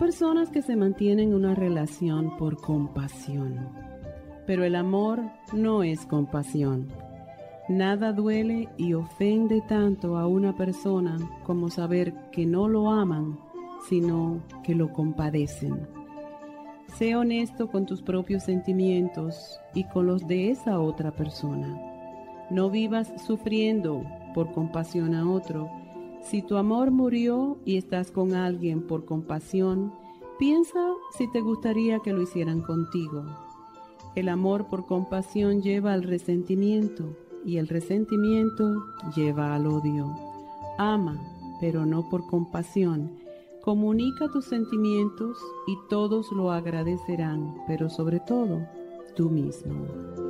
Personas que se mantienen en una relación por compasión, pero el amor no es compasión. Nada duele y ofende tanto a una persona como saber que no lo aman, sino que lo compadecen. Sé honesto con tus propios sentimientos y con los de esa otra persona. No vivas sufriendo por compasión a otro, si tu amor murió y estás con alguien por compasión, piensa si te gustaría que lo hicieran contigo. El amor por compasión lleva al resentimiento y el resentimiento lleva al odio. Ama, pero no por compasión. Comunica tus sentimientos y todos lo agradecerán, pero sobre todo tú mismo.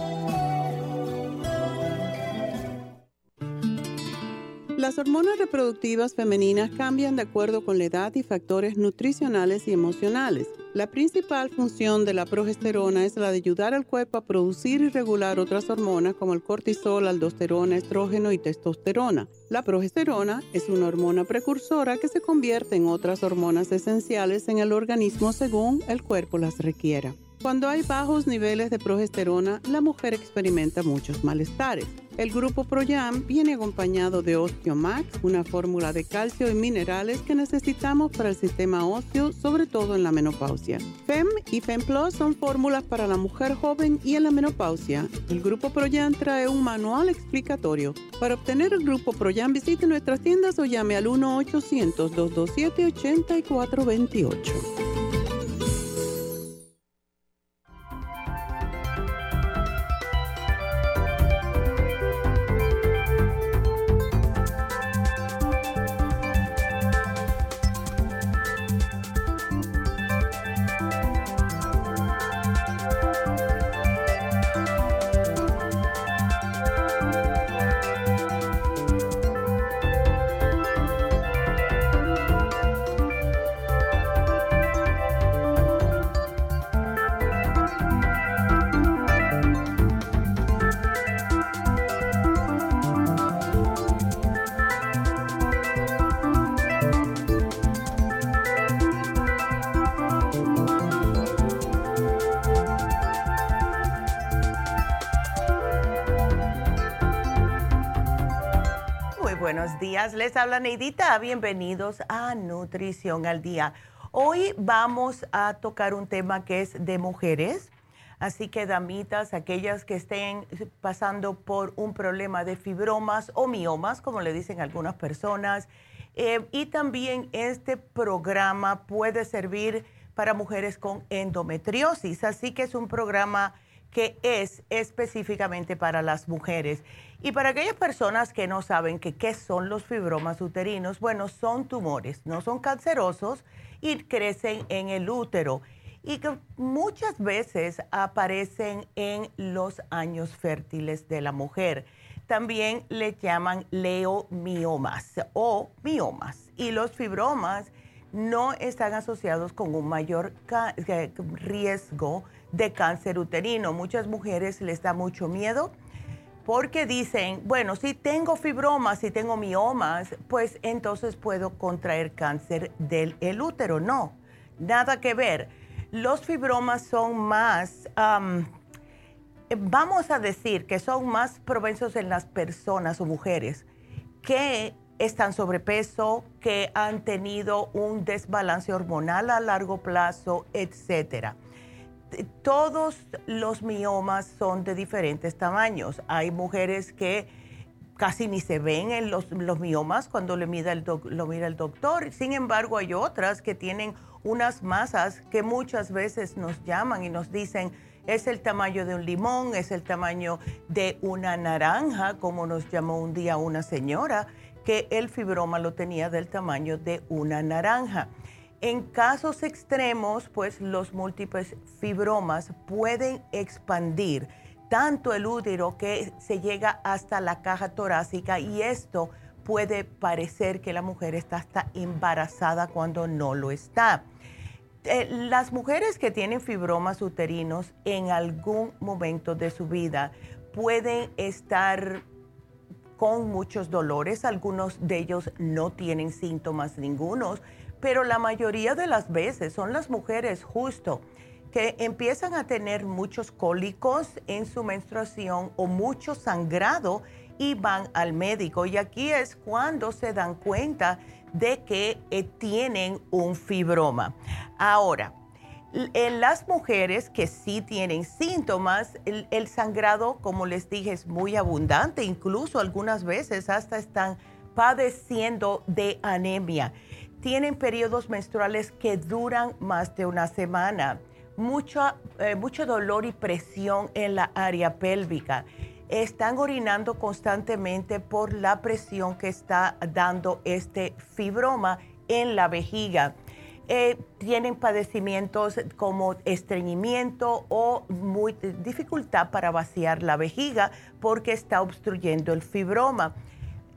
Las hormonas reproductivas femeninas cambian de acuerdo con la edad y factores nutricionales y emocionales. La principal función de la progesterona es la de ayudar al cuerpo a producir y regular otras hormonas como el cortisol, aldosterona, estrógeno y testosterona. La progesterona es una hormona precursora que se convierte en otras hormonas esenciales en el organismo según el cuerpo las requiera. Cuando hay bajos niveles de progesterona, la mujer experimenta muchos malestares. El grupo ProYam viene acompañado de Osteomax, una fórmula de calcio y minerales que necesitamos para el sistema óseo, sobre todo en la menopausia. FEM y FEM Plus son fórmulas para la mujer joven y en la menopausia. El grupo ProYam trae un manual explicatorio. Para obtener el grupo ProYam visite nuestras tiendas o llame al 1-800-227-8428. Les habla Neidita. Bienvenidos a Nutrición al Día. Hoy vamos a tocar un tema que es de mujeres. Así que, damitas, aquellas que estén pasando por un problema de fibromas o miomas, como le dicen algunas personas. Eh, y también este programa puede servir para mujeres con endometriosis. Así que es un programa que es específicamente para las mujeres. Y para aquellas personas que no saben que, qué son los fibromas uterinos, bueno, son tumores, no son cancerosos y crecen en el útero y que muchas veces aparecen en los años fértiles de la mujer. También le llaman leomiomas o miomas. Y los fibromas no están asociados con un mayor eh, riesgo de cáncer uterino. Muchas mujeres les da mucho miedo porque dicen, bueno, si tengo fibromas, si tengo miomas, pues entonces puedo contraer cáncer del útero. No, nada que ver. Los fibromas son más, vamos a decir que son más propensos en las personas o mujeres que están sobrepeso, que han tenido un desbalance hormonal a largo plazo, etcétera. Todos los miomas son de diferentes tamaños. Hay mujeres que casi ni se ven en los, miomas cuando le el lo mira el doctor. Sin embargo, hay otras que tienen unas masas que muchas veces nos llaman y nos dicen, es el tamaño de un limón, es el tamaño de una naranja, como nos llamó un día una señora, que el fibroma lo tenía del tamaño de una naranja. En casos extremos, pues los múltiples fibromas pueden expandir tanto el útero que se llega hasta la caja torácica y esto puede parecer que la mujer está hasta embarazada cuando no lo está. Eh, las mujeres que tienen fibromas uterinos en algún momento de su vida pueden estar con muchos dolores, algunos de ellos no tienen síntomas ningunos, pero la mayoría de las veces son las mujeres justo que empiezan a tener muchos cólicos en su menstruación o mucho sangrado y van al médico. Y aquí es cuando se dan cuenta de que eh, tienen un fibroma. Ahora, en las mujeres que sí tienen síntomas, el, sangrado, como les dije, es muy abundante, incluso algunas veces hasta están padeciendo de anemia. Tienen periodos menstruales que duran más de una semana, mucho, eh, mucho dolor y presión en la área pélvica están orinando constantemente por la presión que está dando este fibroma en la vejiga. Eh, tienen padecimientos como estreñimiento o dificultad para vaciar la vejiga porque está obstruyendo el fibroma.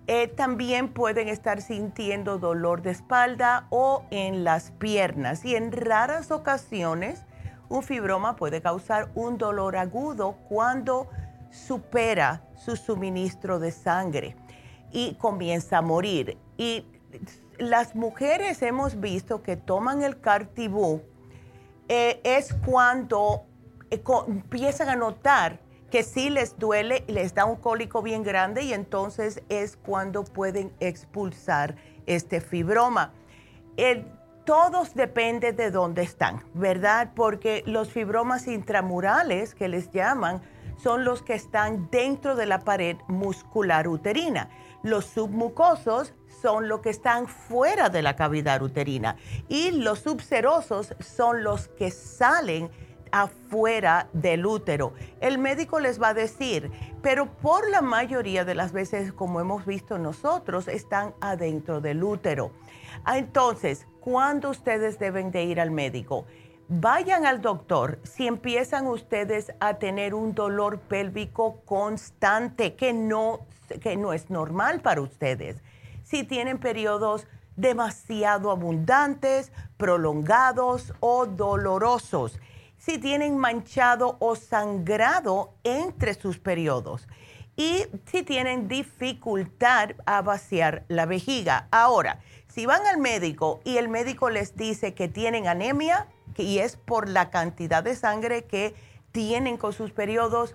Eh, también pueden estar sintiendo dolor de espalda o en las piernas y en raras ocasiones un fibroma puede causar un dolor agudo cuando supera su suministro de sangre y comienza a morir. Y las mujeres hemos visto que toman el cartibú, eh, es cuando eh, empiezan a notar que sí les duele les da un cólico bien grande y entonces es cuando pueden expulsar este fibroma. todos depende de dónde están, ¿verdad? Porque los fibromas intramurales que les llaman, son los que están dentro de la pared muscular uterina. Los submucosos son los que están fuera de la cavidad uterina y los subserosos son los que salen afuera del útero. El médico les va a decir, pero por la mayoría de las veces, como hemos visto nosotros, están adentro del útero. Entonces, ¿cuándo ustedes deben de ir al médico? Vayan al doctor si empiezan ustedes a tener un dolor pélvico constante que no, que no es normal para ustedes. Si tienen periodos demasiado abundantes, prolongados o dolorosos. Si tienen manchado o sangrado entre sus periodos. Y si tienen dificultad a vaciar la vejiga. Ahora, si van al médico y el médico les dice que tienen anemia, y es por la cantidad de sangre que tienen con sus periodos,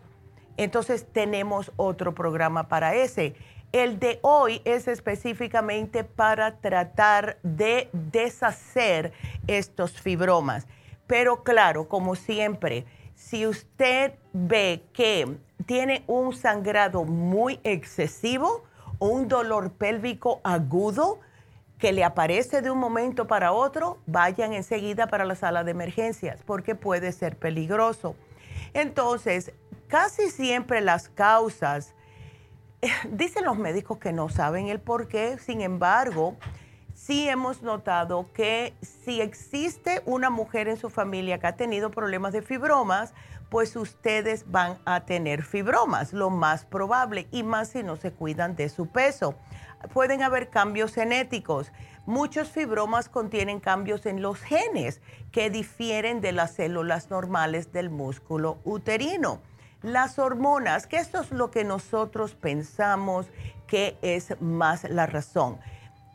entonces tenemos otro programa para ese. El de hoy es específicamente para tratar de deshacer estos fibromas. Pero claro, como siempre, si usted ve que tiene un sangrado muy excesivo o un dolor pélvico agudo, que le aparece de un momento para otro, vayan enseguida para la sala de emergencias porque puede ser peligroso. Entonces, casi siempre las causas, dicen los médicos que no saben el por qué, sin embargo, sí hemos notado que si existe una mujer en su familia que ha tenido problemas de fibromas, pues ustedes van a tener fibromas, lo más probable, y más si no se cuidan de su peso pueden haber cambios genéticos. Muchos fibromas contienen cambios en los genes que difieren de las células normales del músculo uterino. Las hormonas, que esto es lo que nosotros pensamos que es más la razón.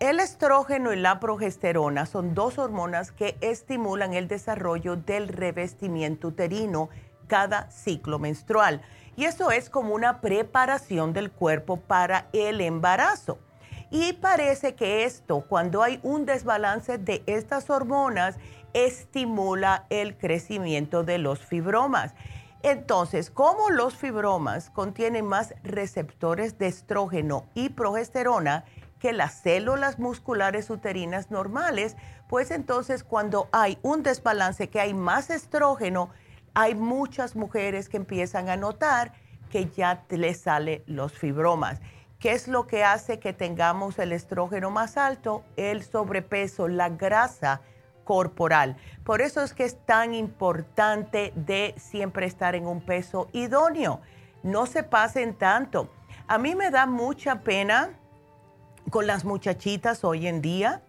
El estrógeno y la progesterona son dos hormonas que estimulan el desarrollo del revestimiento uterino cada ciclo menstrual. Y eso es como una preparación del cuerpo para el embarazo. Y parece que esto, cuando hay un desbalance de estas hormonas, estimula el crecimiento de los fibromas. Entonces, como los fibromas contienen más receptores de estrógeno y progesterona que las células musculares uterinas normales, pues entonces cuando hay un desbalance, que hay más estrógeno, hay muchas mujeres que empiezan a notar que ya les salen los fibromas. ¿Qué es lo que hace que tengamos el estrógeno más alto? El sobrepeso, la grasa corporal. Por eso es que es tan importante de siempre estar en un peso idóneo. No se pasen tanto. A mí me da mucha pena con las muchachitas hoy en día.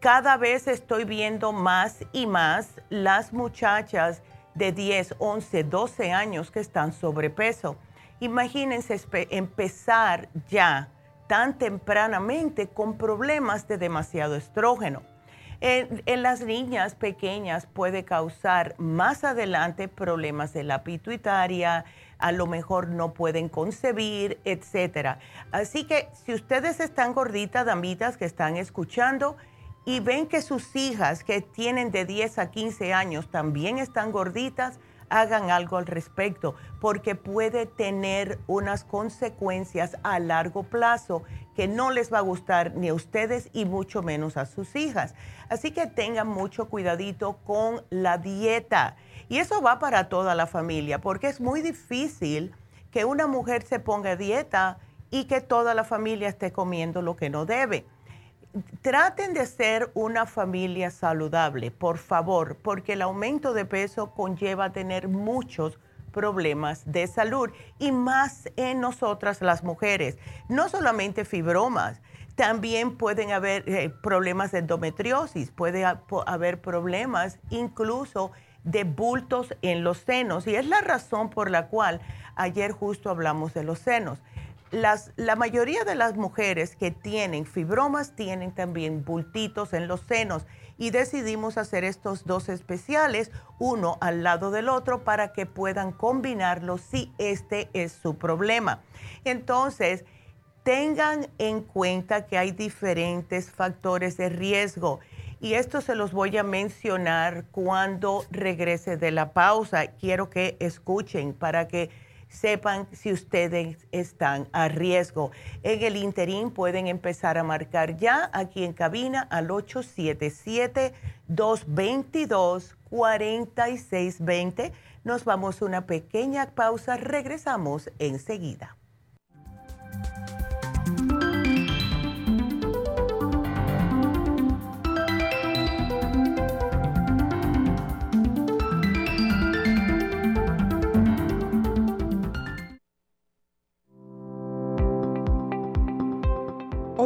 Cada vez estoy viendo más y más las muchachas de 10, 11, 12 años que están sobrepeso. Imagínense empezar ya tan tempranamente con problemas de demasiado estrógeno. En, las niñas pequeñas puede causar más adelante problemas de la pituitaria, a lo mejor no pueden concebir, etc. Así que si ustedes están gorditas, damitas que están escuchando y ven que sus hijas que tienen de 10 a 15 años también están gorditas, hagan algo al respecto, porque puede tener unas consecuencias a largo plazo que no les va a gustar ni a ustedes y mucho menos a sus hijas. Así que tengan mucho cuidadito con la dieta. Y eso va para toda la familia, porque es muy difícil que una mujer se ponga dieta y que toda la familia esté comiendo lo que no debe traten de ser una familia saludable, por favor, porque el aumento de peso conlleva tener muchos problemas de salud y más en nosotras las mujeres. No solamente fibromas, también pueden haber eh, problemas de endometriosis, puede haber problemas incluso de bultos en los senos. Y es la razón por la cual ayer justo hablamos de los senos. La mayoría de las mujeres que tienen fibromas tienen también bultitos en los senos. Y decidimos hacer estos dos especiales, uno al lado del otro, para que puedan combinarlos si este es su problema. Entonces, tengan en cuenta que hay diferentes factores de riesgo y esto se los voy a mencionar cuando regrese de la pausa. Quiero que escuchen para que sepan si ustedes están a riesgo. En el interín pueden empezar a marcar ya aquí en cabina al 877-222-4620. Nos vamos a una pequeña pausa, regresamos enseguida.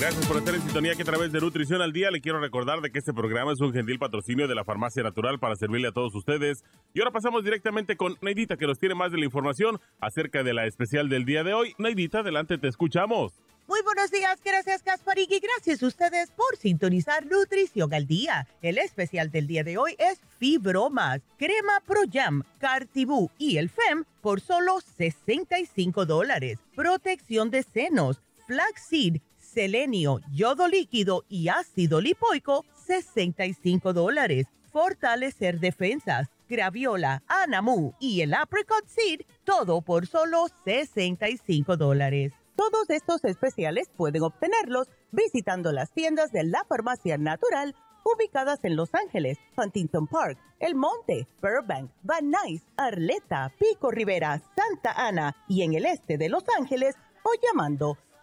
Gracias por estar en sintonía que a través de Nutrición al Día le quiero recordar de que este programa es un gentil patrocinio de la Farmacia Natural para servirle a todos ustedes. Y ahora pasamos directamente con Neidita que nos tiene más de la información acerca de la especial del día de hoy. Neidita, adelante, te escuchamos. Muy buenos días, gracias Gasparín y gracias a ustedes por sintonizar Nutrición al Día. El especial del día de hoy es Fibromas, Crema Pro Jam, Cartibú y el FEM por solo 65 dólares. Protección de senos, Flaxseed selenio, yodo líquido y ácido lipoico, 65 dólares. Fortalecer defensas, graviola, anamu y el apricot seed, todo por solo 65 dólares. Todos estos especiales pueden obtenerlos visitando las tiendas de la farmacia natural ubicadas en Los Ángeles, Huntington Park, El Monte, Burbank, Van Nuys, Arleta, Pico Rivera, Santa Ana y en el este de Los Ángeles o llamando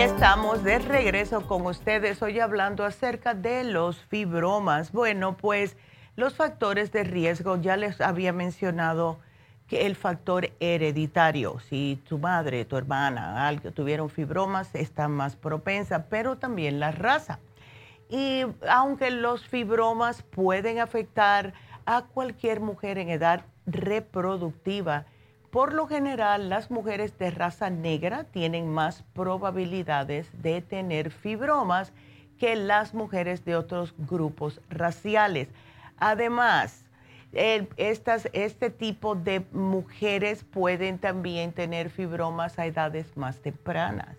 Estamos de regreso con ustedes hoy hablando acerca de los fibromas. Bueno, pues los factores de riesgo, ya les había mencionado que el factor hereditario, si tu madre, tu hermana, algo tuvieron fibromas, está más propensa, pero también la raza. Y aunque los fibromas pueden afectar a cualquier mujer en edad reproductiva, por lo general, las mujeres de raza negra tienen más probabilidades de tener fibromas que las mujeres de otros grupos raciales. Además, este tipo de mujeres pueden también tener fibromas a edades más tempranas.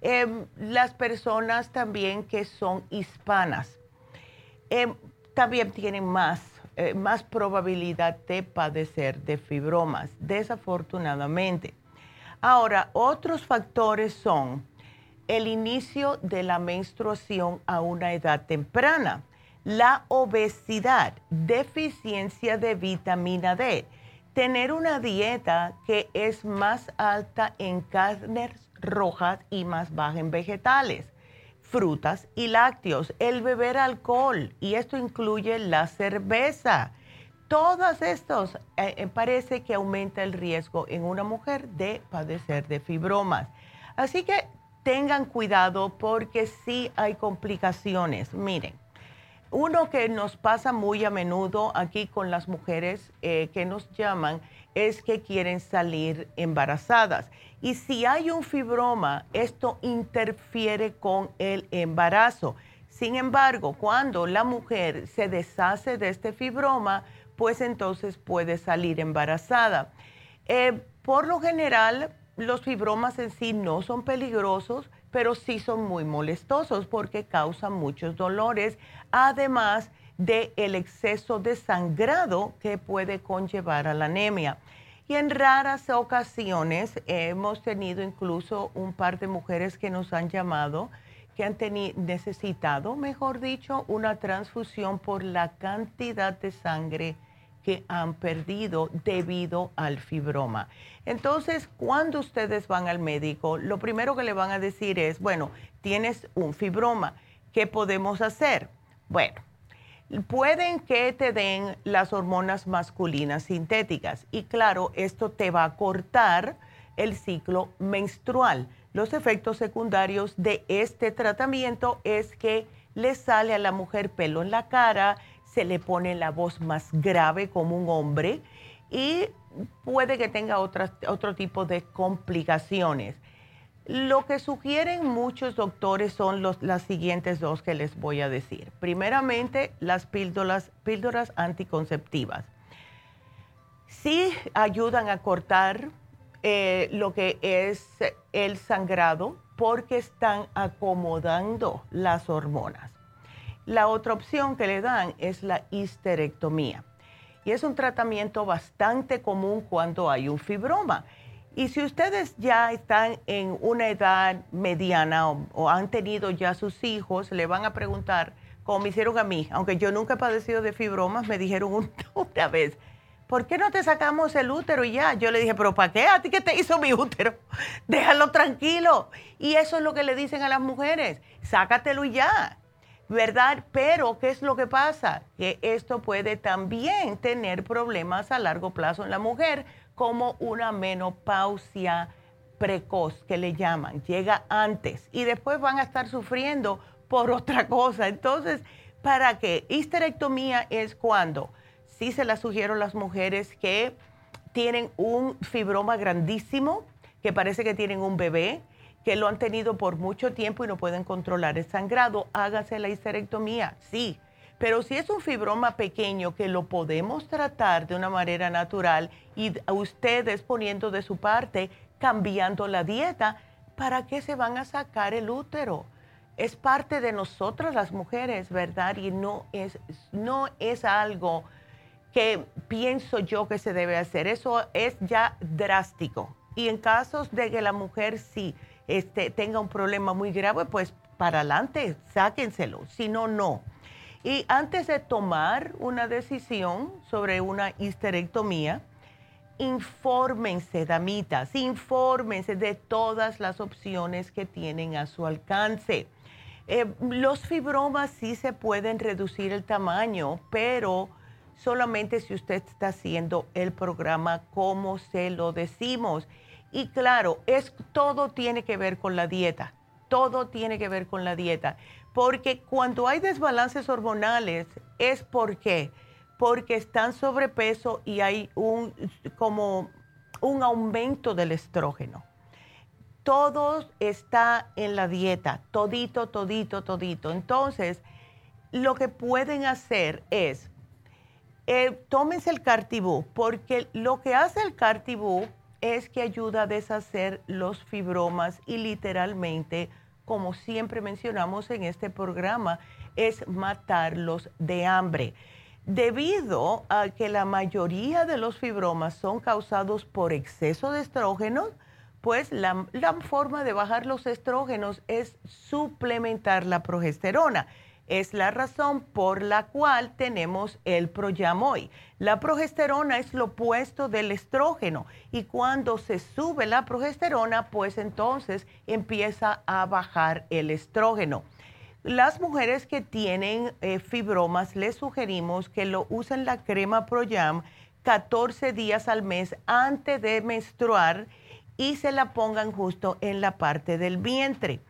Em, las personas también que son hispanas em, también tienen más eh, más probabilidad de padecer de fibromas, desafortunadamente. Ahora, otros factores son el inicio de la menstruación a una edad temprana, la obesidad, deficiencia de vitamina D, tener una dieta que es más alta en carnes rojas y más baja en vegetales, frutas y lácteos, el beber alcohol, y esto incluye la cerveza. Todos estos eh, eh, parece que aumenta el riesgo en una mujer de padecer de fibromas. Así que tengan cuidado porque sí hay complicaciones. Miren, uno que nos pasa muy a menudo aquí con las mujeres eh, que nos llaman es que quieren salir embarazadas. Y si hay un fibroma, esto interfiere con el embarazo. Sin embargo, cuando la mujer se deshace de este fibroma, pues entonces puede salir embarazada. Eh, por lo general, los fibromas en sí no son peligrosos, pero sí son muy molestosos porque causan muchos dolores, además del el exceso de sangrado que puede conllevar a la anemia. Y en raras ocasiones hemos tenido incluso un par de mujeres que nos han llamado que han necesitado, mejor dicho, una transfusión por la cantidad de sangre que han perdido debido al fibroma. Entonces, cuando ustedes van al médico, lo primero que le van a decir es, bueno, tienes un fibroma, ¿qué podemos hacer? Bueno, pueden que te den las hormonas masculinas sintéticas y claro, esto te va a cortar el ciclo menstrual. Los efectos secundarios de este tratamiento es que le sale a la mujer pelo en la cara, se le pone la voz más grave como un hombre y puede que tenga otro tipo de complicaciones. Lo que sugieren muchos doctores son las siguientes dos que les voy a decir. Primeramente, las píldoras, píldoras anticonceptivas. Sí ayudan a cortar eh, lo que es el sangrado porque están acomodando las hormonas. La otra opción que le dan es la histerectomía. Y es un tratamiento bastante común cuando hay un fibroma y si ustedes ya están en una edad mediana o, han tenido ya sus hijos, le van a preguntar, como me hicieron a mí, aunque yo nunca he padecido de fibromas, me dijeron una vez, ¿por qué no te sacamos el útero y ya? Yo le dije, pero ¿para qué? ¿A ti qué te hizo mi útero? Déjalo tranquilo. Y eso es lo que le dicen a las mujeres, sácatelo y ya. ¿Verdad? Pero, ¿qué es lo que pasa? Que esto puede también tener problemas a largo plazo en la mujer como una menopausia precoz que le llaman, llega antes y después van a estar sufriendo por otra cosa. Entonces, ¿para qué? Histerectomía es cuando, sí se la sugiero a las mujeres que tienen un fibroma grandísimo, que parece que tienen un bebé, que lo han tenido por mucho tiempo y no pueden controlar el sangrado, hágase la histerectomía, sí. Pero si es un fibroma pequeño que lo podemos tratar de una manera natural y ustedes poniendo de su parte, cambiando la dieta, ¿para qué se van a sacar el útero? Es parte de nosotras las mujeres, ¿verdad? Y no es, no es algo que pienso yo que se debe hacer. Eso es ya drástico. Y en casos de que la mujer sí este, tenga un problema muy grave, pues para adelante, sáquenselo. Si no, no. Y antes de tomar una decisión sobre una histerectomía, infórmense, damitas, infórmense de todas las opciones que tienen a su alcance. Eh, los fibromas sí se pueden reducir el tamaño, pero solamente si usted está haciendo el programa como se lo decimos. Y claro, es, todo tiene que ver con la dieta, todo tiene que ver con la dieta. Porque cuando hay desbalances hormonales es porque porque están sobrepeso y hay un como un aumento del estrógeno. Todo está en la dieta, todito, todito, todito. Entonces, lo que pueden hacer es eh, tómense el cartibú, porque lo que hace el cartibú es que ayuda a deshacer los fibromas y literalmente como siempre mencionamos en este programa, es matarlos de hambre. Debido a que la mayoría de los fibromas son causados por exceso de estrógenos, pues la, forma de bajar los estrógenos es suplementar la progesterona. Es la razón por la cual tenemos el Proyamoy. La progesterona es lo opuesto del estrógeno y cuando se sube la progesterona, pues entonces empieza a bajar el estrógeno. Las mujeres que tienen eh, fibromas, les sugerimos que lo usen la crema Proyam 14 días al mes antes de menstruar y se la pongan justo en la parte del vientre.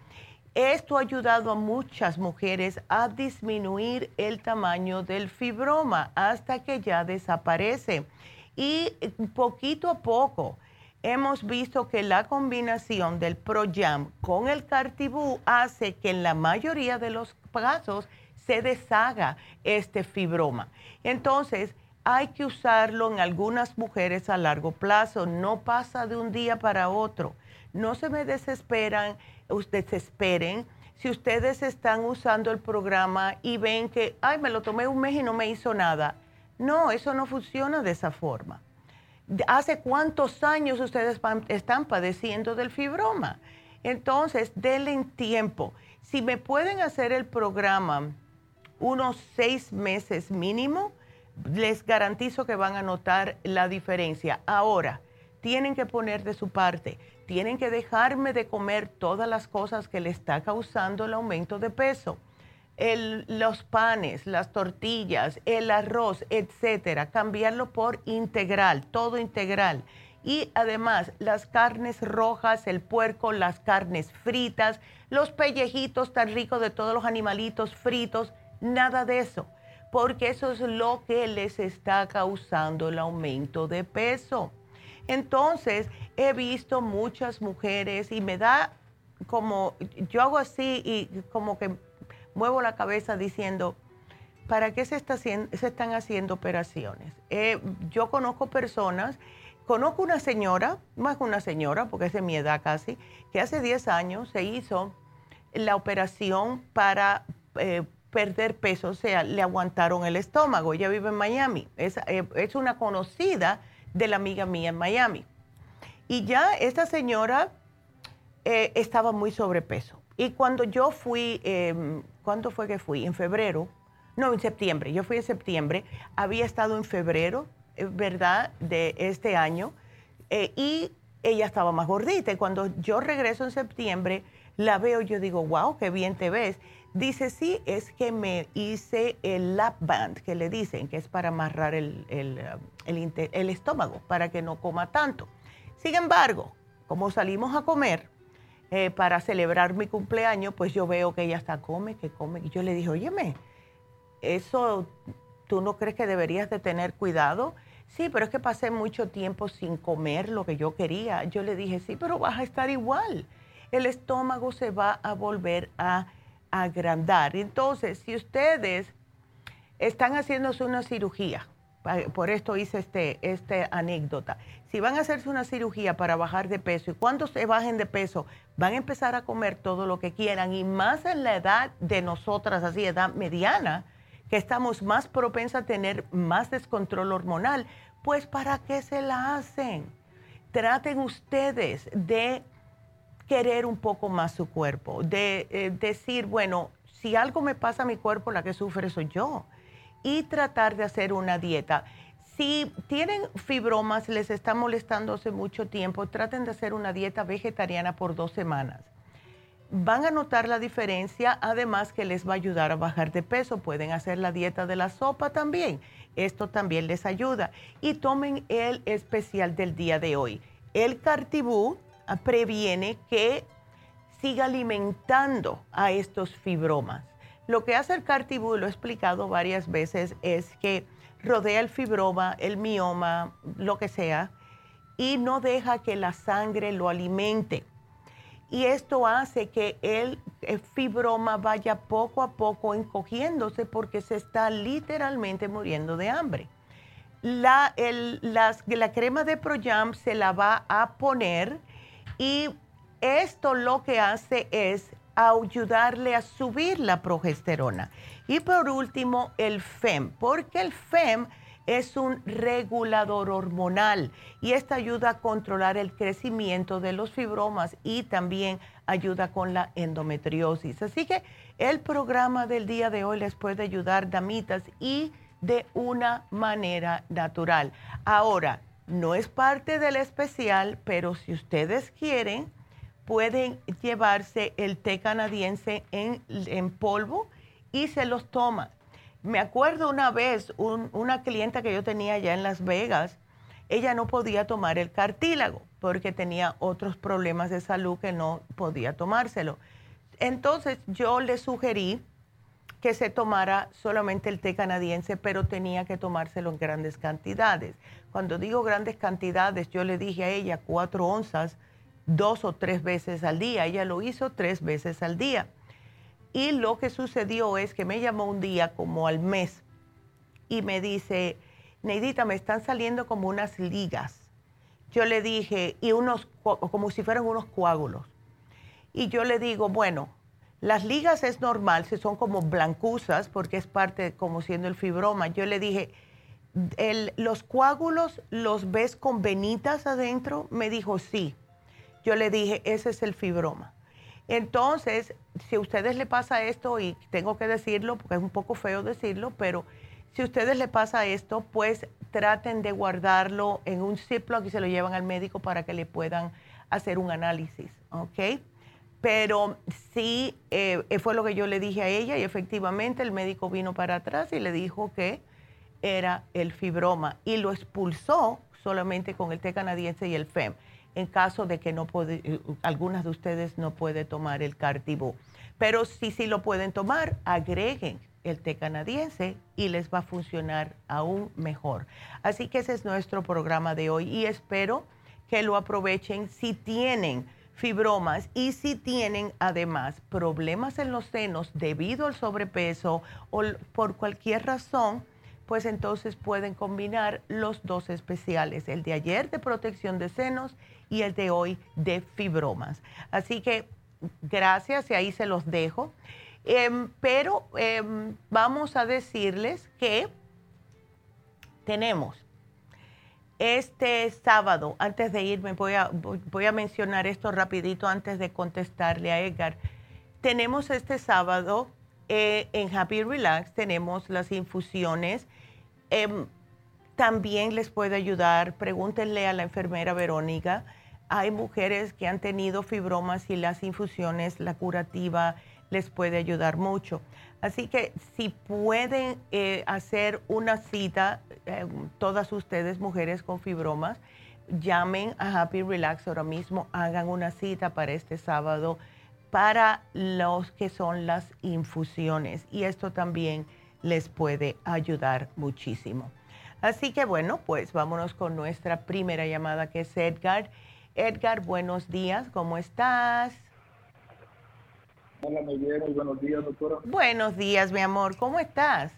Esto ha ayudado a muchas mujeres a disminuir el tamaño del fibroma hasta que ya desaparece. Y poquito a poco hemos visto que la combinación del Proyam con el Cartibú hace que en la mayoría de los casos se deshaga este fibroma. Entonces, hay que usarlo en algunas mujeres a largo plazo, no pasa de un día para otro. No se me desesperan ustedes esperen. Si ustedes están usando el programa y ven que, ay, me lo tomé un mes y no me hizo nada. No, eso no funciona de esa forma. ¿Hace cuántos años ustedes están padeciendo del fibroma? Entonces, denle tiempo. Si me pueden hacer el programa unos seis meses mínimo, les garantizo que van a notar la diferencia. Ahora, tienen que poner de su parte tienen que dejarme de comer todas las cosas que le está causando el aumento de peso. los panes, las tortillas, el arroz, etcétera, cambiarlo por integral, todo integral. Y además las carnes rojas, el puerco, las carnes fritas, los pellejitos tan ricos de todos los animalitos fritos, nada de eso, porque eso es lo que les está causando el aumento de peso. Entonces, he visto muchas mujeres y me da como, yo hago así y como que muevo la cabeza diciendo, ¿para qué se, está se están haciendo operaciones? Eh, yo conozco personas, conozco una señora, más que una señora, porque es de mi edad casi, que hace 10 años se hizo la operación para eh, perder peso, o sea, le aguantaron el estómago. Ella vive en Miami, es, eh, es una conocida de la amiga mía en Miami. Y ya esta señora eh, estaba muy sobrepeso. Y cuando yo fui, eh, ¿cuándo fue que fui? En febrero, no, en septiembre, yo fui en septiembre, había estado en febrero, eh, ¿verdad?, de este año, eh, y ella estaba más gordita. Y cuando yo regreso en septiembre, la veo, yo digo, wow, qué bien te ves. Dice, sí, es que me hice el lap band, que le dicen, que es para amarrar el, el, el, estómago, para que no coma tanto. Sin embargo, como salimos a comer eh, para celebrar mi cumpleaños, pues yo veo que ella está come, que come. Y yo le dije, óyeme, eso, ¿tú no crees que deberías de tener cuidado? Sí, pero es que pasé mucho tiempo sin comer lo que yo quería. Yo le dije, sí, pero vas a estar igual. El estómago se va a volver a agrandar. Entonces, si ustedes están haciéndose una cirugía, por esto hice este, esta anécdota, si van a hacerse una cirugía para bajar de peso y cuando se bajen de peso van a empezar a comer todo lo que quieran y más en la edad de nosotras, así edad mediana, que estamos más propensas a tener más descontrol hormonal, pues ¿para qué se la hacen? Traten ustedes de querer un poco más su cuerpo, de eh, decir, bueno, si algo me pasa a mi cuerpo, la que sufre soy yo. Y tratar de hacer una dieta. Si tienen fibromas, les está molestando hace mucho tiempo, traten de hacer una dieta vegetariana por dos semanas. Van a notar la diferencia, además que les va a ayudar a bajar de peso. Pueden hacer la dieta de la sopa también. Esto también les ayuda. Y tomen el especial del día de hoy. El cartibú previene que siga alimentando a estos fibromas. Lo que hace el cartibú, lo he explicado varias veces, es que rodea el fibroma, el mioma, lo que sea, y no deja que la sangre lo alimente. Y esto hace que el, fibroma vaya poco a poco encogiéndose porque se está literalmente muriendo de hambre. La, la crema de Proyam se la va a poner y esto lo que hace es ayudarle a subir la progesterona. Y por último, el FEM, porque el FEM es un regulador hormonal y esta ayuda a controlar el crecimiento de los fibromas y también ayuda con la endometriosis. Así que el programa del día de hoy les puede ayudar, damitas, y de una manera natural. Ahora, no es parte del especial, pero si ustedes quieren, pueden llevarse el té canadiense en, polvo y se los toman. Me acuerdo una vez, una clienta que yo tenía allá en Las Vegas, ella no podía tomar el cartílago porque tenía otros problemas de salud que no podía tomárselo. Entonces yo le sugerí que se tomara solamente el té canadiense, pero tenía que tomárselo en grandes cantidades. Cuando digo grandes cantidades, yo le dije a ella cuatro onzas dos o tres veces al día. Ella lo hizo tres veces al día. Y lo que sucedió es que me llamó un día como al mes y me dice, Neidita, me están saliendo como unas ligas. Yo le dije, y unos, como si fueran unos coágulos. Y yo le digo, bueno, las ligas es normal, si son como blancuzas, porque es parte como siendo el fibroma. Yo le dije, ¿los coágulos los ves con venitas adentro? Me dijo, sí. Yo le dije, ese es el fibroma. Entonces, si a ustedes le pasa esto, y tengo que decirlo porque es un poco feo decirlo, pero si a ustedes le pasa esto, pues traten de guardarlo en un Ziploc y se lo llevan al médico para que le puedan hacer un análisis, ¿ok? Pero sí, eh, fue lo que yo le dije a ella y efectivamente el médico vino para atrás y le dijo que era el fibroma y lo expulsó solamente con el té canadiense y el FEM, en caso de que no puede, eh, algunas de ustedes no puede tomar el Cartibú. Pero si sí lo pueden tomar, agreguen el té canadiense y les va a funcionar aún mejor. Así que ese es nuestro programa de hoy y espero que lo aprovechen si tienen fibromas y si tienen además problemas en los senos debido al sobrepeso o por cualquier razón, pues entonces pueden combinar los dos especiales, el de ayer de protección de senos y el de hoy de fibromas. Así que gracias y ahí se los dejo. Em, pero em, vamos a decirles que tenemos este sábado, antes de irme, voy a, voy a mencionar esto rapidito antes de contestarle a Edgar. Tenemos este sábado eh, en Happy Relax, tenemos las infusiones. Em, también les puede ayudar, pregúntenle a la enfermera Verónica. Hay mujeres que han tenido fibromas y las infusiones, la curativa, les puede ayudar mucho. Así que si pueden eh, hacer una cita, eh, todas ustedes mujeres con fibromas, llamen a Happy Relax ahora mismo, hagan una cita para este sábado para los que son las infusiones y esto también les puede ayudar muchísimo. Así que bueno, pues vámonos con nuestra primera llamada que es Edgar. Edgar, buenos días, ¿cómo estás? Hola, buenos días, doctora. Buenos días, mi amor, ¿cómo estás?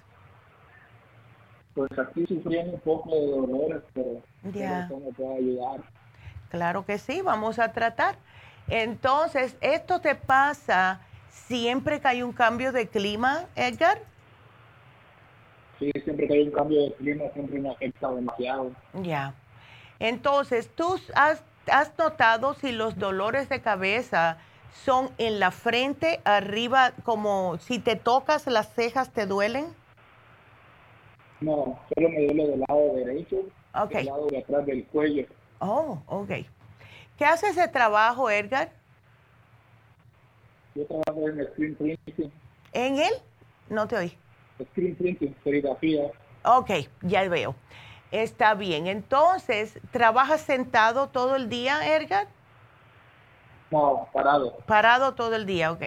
Pues aquí sufriendo un poco de dolores, pero ya. me puede ayudar. Claro que sí, vamos a tratar. Entonces, ¿esto te pasa siempre que hay un cambio de clima, Edgar? Sí, siempre que hay un cambio de clima, siempre me afecta demasiado. Ya. Entonces, ¿tú has, has notado si los dolores de cabeza son en la frente, arriba, como si te tocas las cejas te duelen? No, solo me duele del lado derecho, del lado de atrás del cuello. Oh, ok. ¿Qué hace ese trabajo, Edgar? Yo trabajo en screen printing. ¿En él? No te oí. Screen printing, serigrafía. Ok, ya veo. Está bien. Entonces, ¿trabajas sentado todo el día, Edgar? No, parado. Parado todo el día, ok.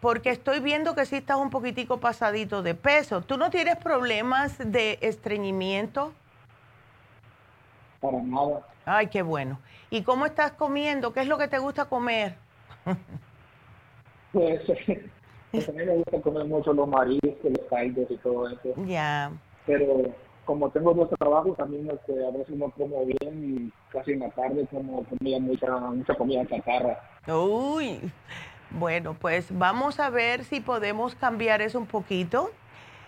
Porque estoy viendo que sí estás un poquitico pasadito de peso. ¿Tú no tienes problemas de estreñimiento? Para nada. Ay, qué bueno. ¿Y cómo estás comiendo? ¿Qué es lo que te gusta comer? pues, pues, a mí me gusta comer mucho los mariscos, los caldos y todo eso. Ya. Pero como tengo dos trabajos, también este, a veces no como bien y casi en la tarde como comida mucha, mucha comida chatarra. Uy, bueno, pues vamos a ver si podemos cambiar eso un poquito.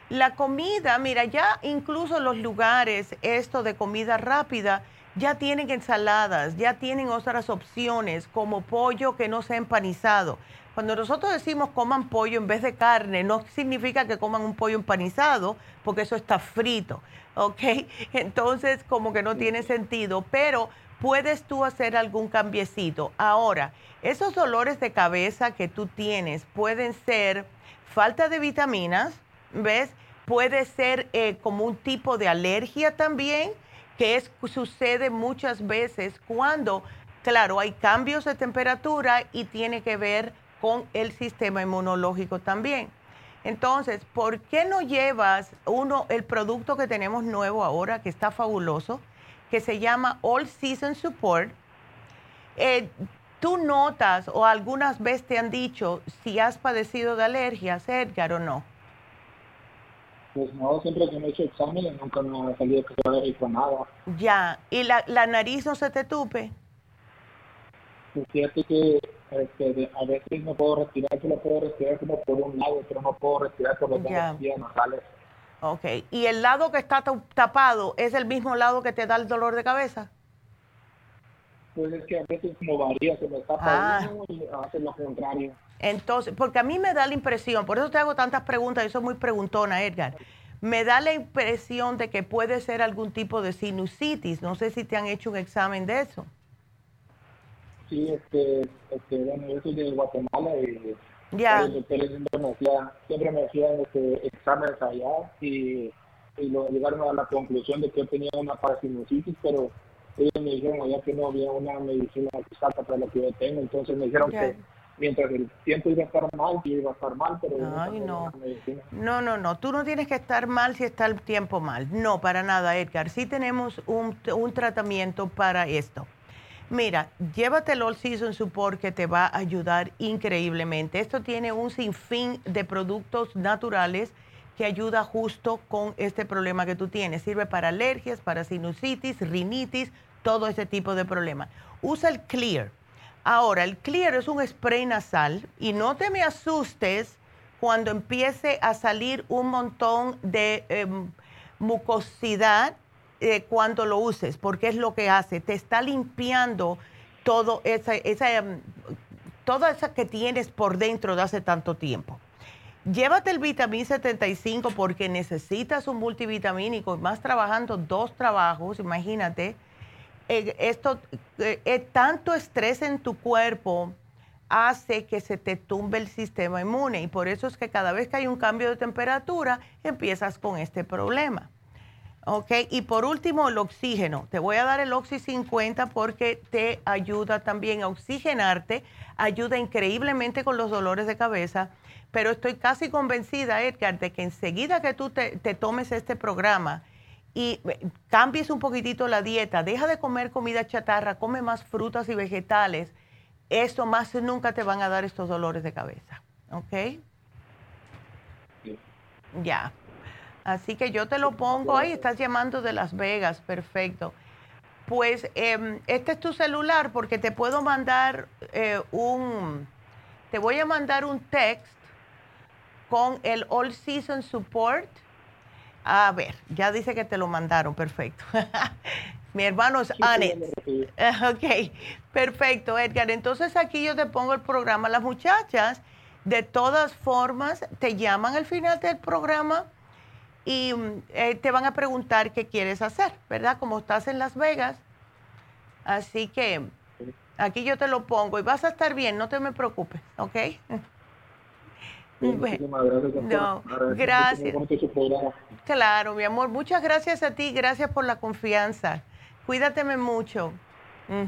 La comida, mira, ya incluso los lugares, esto de comida rápida, ya tienen ensaladas, ya tienen otras opciones como pollo que no sea empanizado. Cuando nosotros decimos coman pollo en vez de carne, no significa que coman un pollo empanizado, porque eso está frito, ¿ok? Entonces, como que no tiene sentido, pero puedes tú hacer algún cambiecito. Ahora, esos dolores de cabeza que tú tienes pueden ser falta de vitaminas, ¿ves? Puede ser eh, como un tipo de alergia también que es, sucede muchas veces cuando, claro, hay cambios de temperatura y tiene que ver con el sistema inmunológico también. Entonces, ¿por qué no llevas uno, el producto que tenemos nuevo ahora, que está fabuloso, que se llama All Season Support? Eh, ¿Tú notas o algunas veces te han dicho si has padecido de alergias, Edgar, o no? Pues no, siempre que me he hecho exámenes nunca me ha salido que se nada. Ya, ¿y la, la nariz no se te tupe? Pues fíjate que este, a veces no puedo respirar, solo puedo respirar como por un lado, pero no puedo respirar por los dos nasales. Ok, ¿y el lado que está tapado es el mismo lado que te da el dolor de cabeza? Pues es que a veces como varía, se me tapa ah. y hace lo contrario. Entonces, porque a mí me da la impresión, por eso te hago tantas preguntas, yo soy muy preguntona, Edgar. Me da la impresión de que puede ser algún tipo de sinusitis. No sé si te han hecho un examen de eso. Sí, este, este bueno, yo soy de Guatemala y ya. siempre me hacían, siempre me hacían este, exámenes allá y, y lo, llegaron a la conclusión de que yo tenía una parasinusitis, pero ellos me dijeron allá que no había una medicina exacta para lo que yo tengo, entonces me dijeron que mientras el tiempo iba a estar mal, yo iba a estar mal, pero Ay, no. No, no, no, tú no tienes que estar mal si está el tiempo mal. No, para nada, Edgar. Sí tenemos un, un tratamiento para esto. Mira, llévate el All Season Support que te va a ayudar increíblemente. Esto tiene un sinfín de productos naturales que ayuda justo con este problema que tú tienes. Sirve para alergias, para sinusitis, rinitis, todo ese tipo de problemas. Usa el Clear Ahora, el Clear es un spray nasal y no te me asustes cuando empiece a salir un montón de em, mucosidad eh, cuando lo uses, porque es lo que hace, te está limpiando todo esa, esa, em, toda esa que tienes por dentro de hace tanto tiempo. Llévate el vitamín 75 porque necesitas un multivitamínico, más trabajando dos trabajos, imagínate eh, esto, eh, tanto estrés en tu cuerpo hace que se te tumbe el sistema inmune y por eso es que cada vez que hay un cambio de temperatura empiezas con este problema. ¿Ok? Y por último, el oxígeno. Te voy a dar el Oxy 50 porque te ayuda también a oxigenarte, ayuda increíblemente con los dolores de cabeza, pero estoy casi convencida, Edgar, de que enseguida que tú te, tomes este programa y eh, cambies un poquitito la dieta, deja de comer comida chatarra, come más frutas y vegetales, eso más nunca te van a dar estos dolores de cabeza, ¿ok? Ya. Así que yo te lo pongo ahí, estás llamando de Las Vegas, perfecto. Pues em, este es tu celular porque te puedo mandar eh, un, te voy a mandar un text con el All Season Support. A ver, ya dice que te lo mandaron, perfecto. Mi hermano es Anet. Ok, perfecto, Edgar. Entonces aquí yo te pongo el programa. Las muchachas, de todas formas, te llaman al final del programa y eh, te van a preguntar qué quieres hacer, ¿verdad? Como estás en Las Vegas. Así que aquí yo te lo pongo y vas a estar bien, no te me preocupes, ¿ok? muchísimas gracias. No, gracias. Claro, mi amor, muchas gracias a ti, gracias por la confianza. Cuídateme mucho. Mm.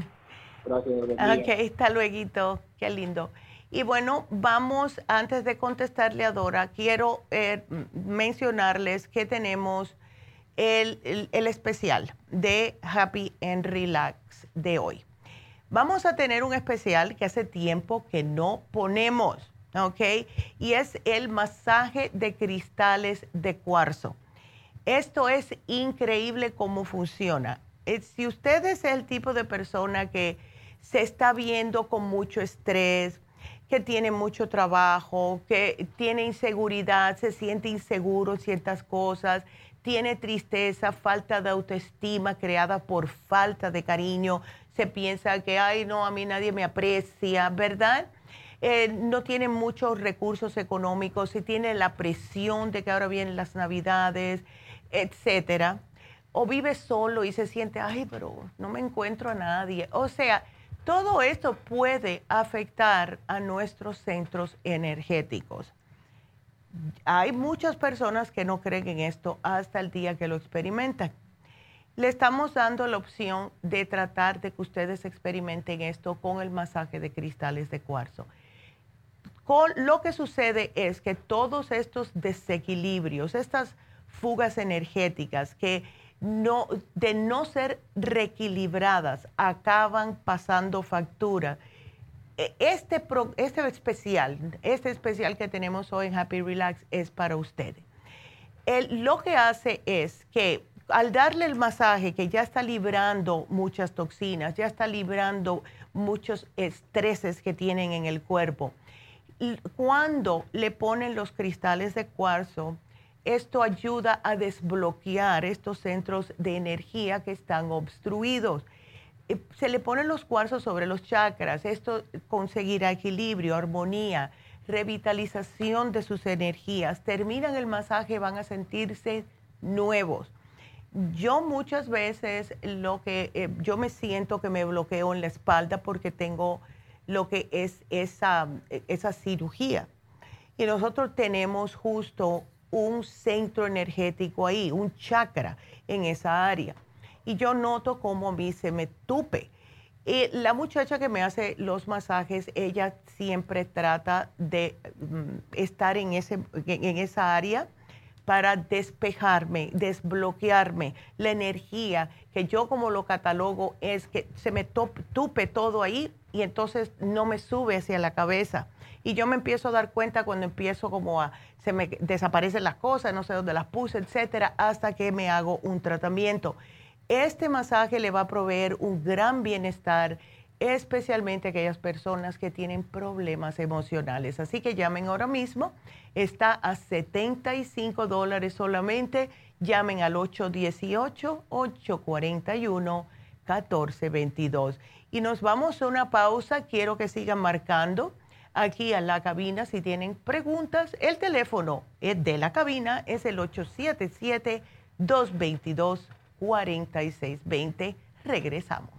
Gracias. Ok, hasta luego, qué lindo. Y bueno, vamos, antes de contestarle a Dora, quiero eh, mencionarles que tenemos el, el, especial de Happy and Relax de hoy. Vamos a tener un especial que hace tiempo que no ponemos, ¿ok? Y es el masaje de cristales de cuarzo. Esto es increíble cómo funciona. Eh, si usted es el tipo de persona que se está viendo con mucho estrés, que tiene mucho trabajo, que tiene inseguridad, se siente inseguro ciertas cosas, tiene tristeza, falta de autoestima creada por falta de cariño, se piensa que, ay, no, a mí nadie me aprecia, ¿verdad? Eh, no tiene muchos recursos económicos, se tiene la presión de que ahora vienen las navidades, etcétera. O vive solo y se siente, ay, pero no me encuentro a nadie. O sea, todo esto puede afectar a nuestros centros energéticos. Hay muchas personas que no creen en esto hasta el día que lo experimentan. Le estamos dando la opción de tratar de que ustedes experimenten esto con el masaje de cristales de cuarzo. Lo que sucede es que todos estos desequilibrios, estas fugas energéticas que no, de no ser reequilibradas, acaban pasando factura. E, este, este especial, este especial que tenemos hoy en Happy Relax es para ustedes. lo que hace es que al darle el masaje, que ya está librando muchas toxinas, ya está librando muchos estreses que tienen en el cuerpo, cuando le ponen los cristales de cuarzo, esto ayuda a desbloquear estos centros de energía que están obstruidos. Eh, se le ponen los cuarzos sobre los chakras. Esto conseguirá equilibrio, armonía, revitalización de sus energías. Terminan el masaje, van a sentirse nuevos. Yo muchas veces lo que eh, yo me siento que me bloqueo en la espalda porque tengo lo que es esa, esa cirugía. Y nosotros tenemos justo un centro energético ahí, un chakra en esa área. Y yo noto cómo a mí se me tupe. Y la muchacha que me hace los masajes, ella siempre trata de mm, estar en, ese, en esa área para despejarme, desbloquearme la energía, que yo como lo catalogo es que se me tupe todo ahí y entonces no me sube hacia la cabeza. Y yo me empiezo a dar cuenta cuando empiezo como a se me desaparecen las cosas, no sé dónde las puse, etcétera, hasta que me hago un tratamiento. Este masaje le va a proveer un gran bienestar, especialmente a aquellas personas que tienen problemas emocionales. Así que llamen ahora mismo, está a 75 dólares solamente. Llamen al 818-841-1422. Y nos vamos a una pausa. Quiero que sigan marcando aquí a la cabina si tienen preguntas. El teléfono de la cabina es el 877-222-4620. Regresamos.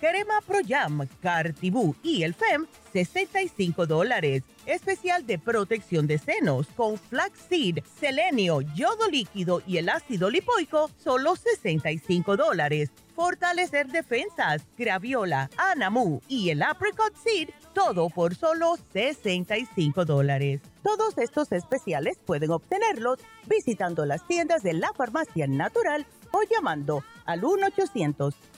Crema Pro Jam, Cartibú y el FEM, 65 dólares. Especial de protección de senos con flaxseed, selenio, yodo líquido y el ácido lipoico, solo 65 dólares fortalecer defensas, graviola, anamu y el apricot seed, todo por solo 65 dólares. Todos estos especiales pueden obtenerlos visitando las tiendas de la farmacia natural o llamando al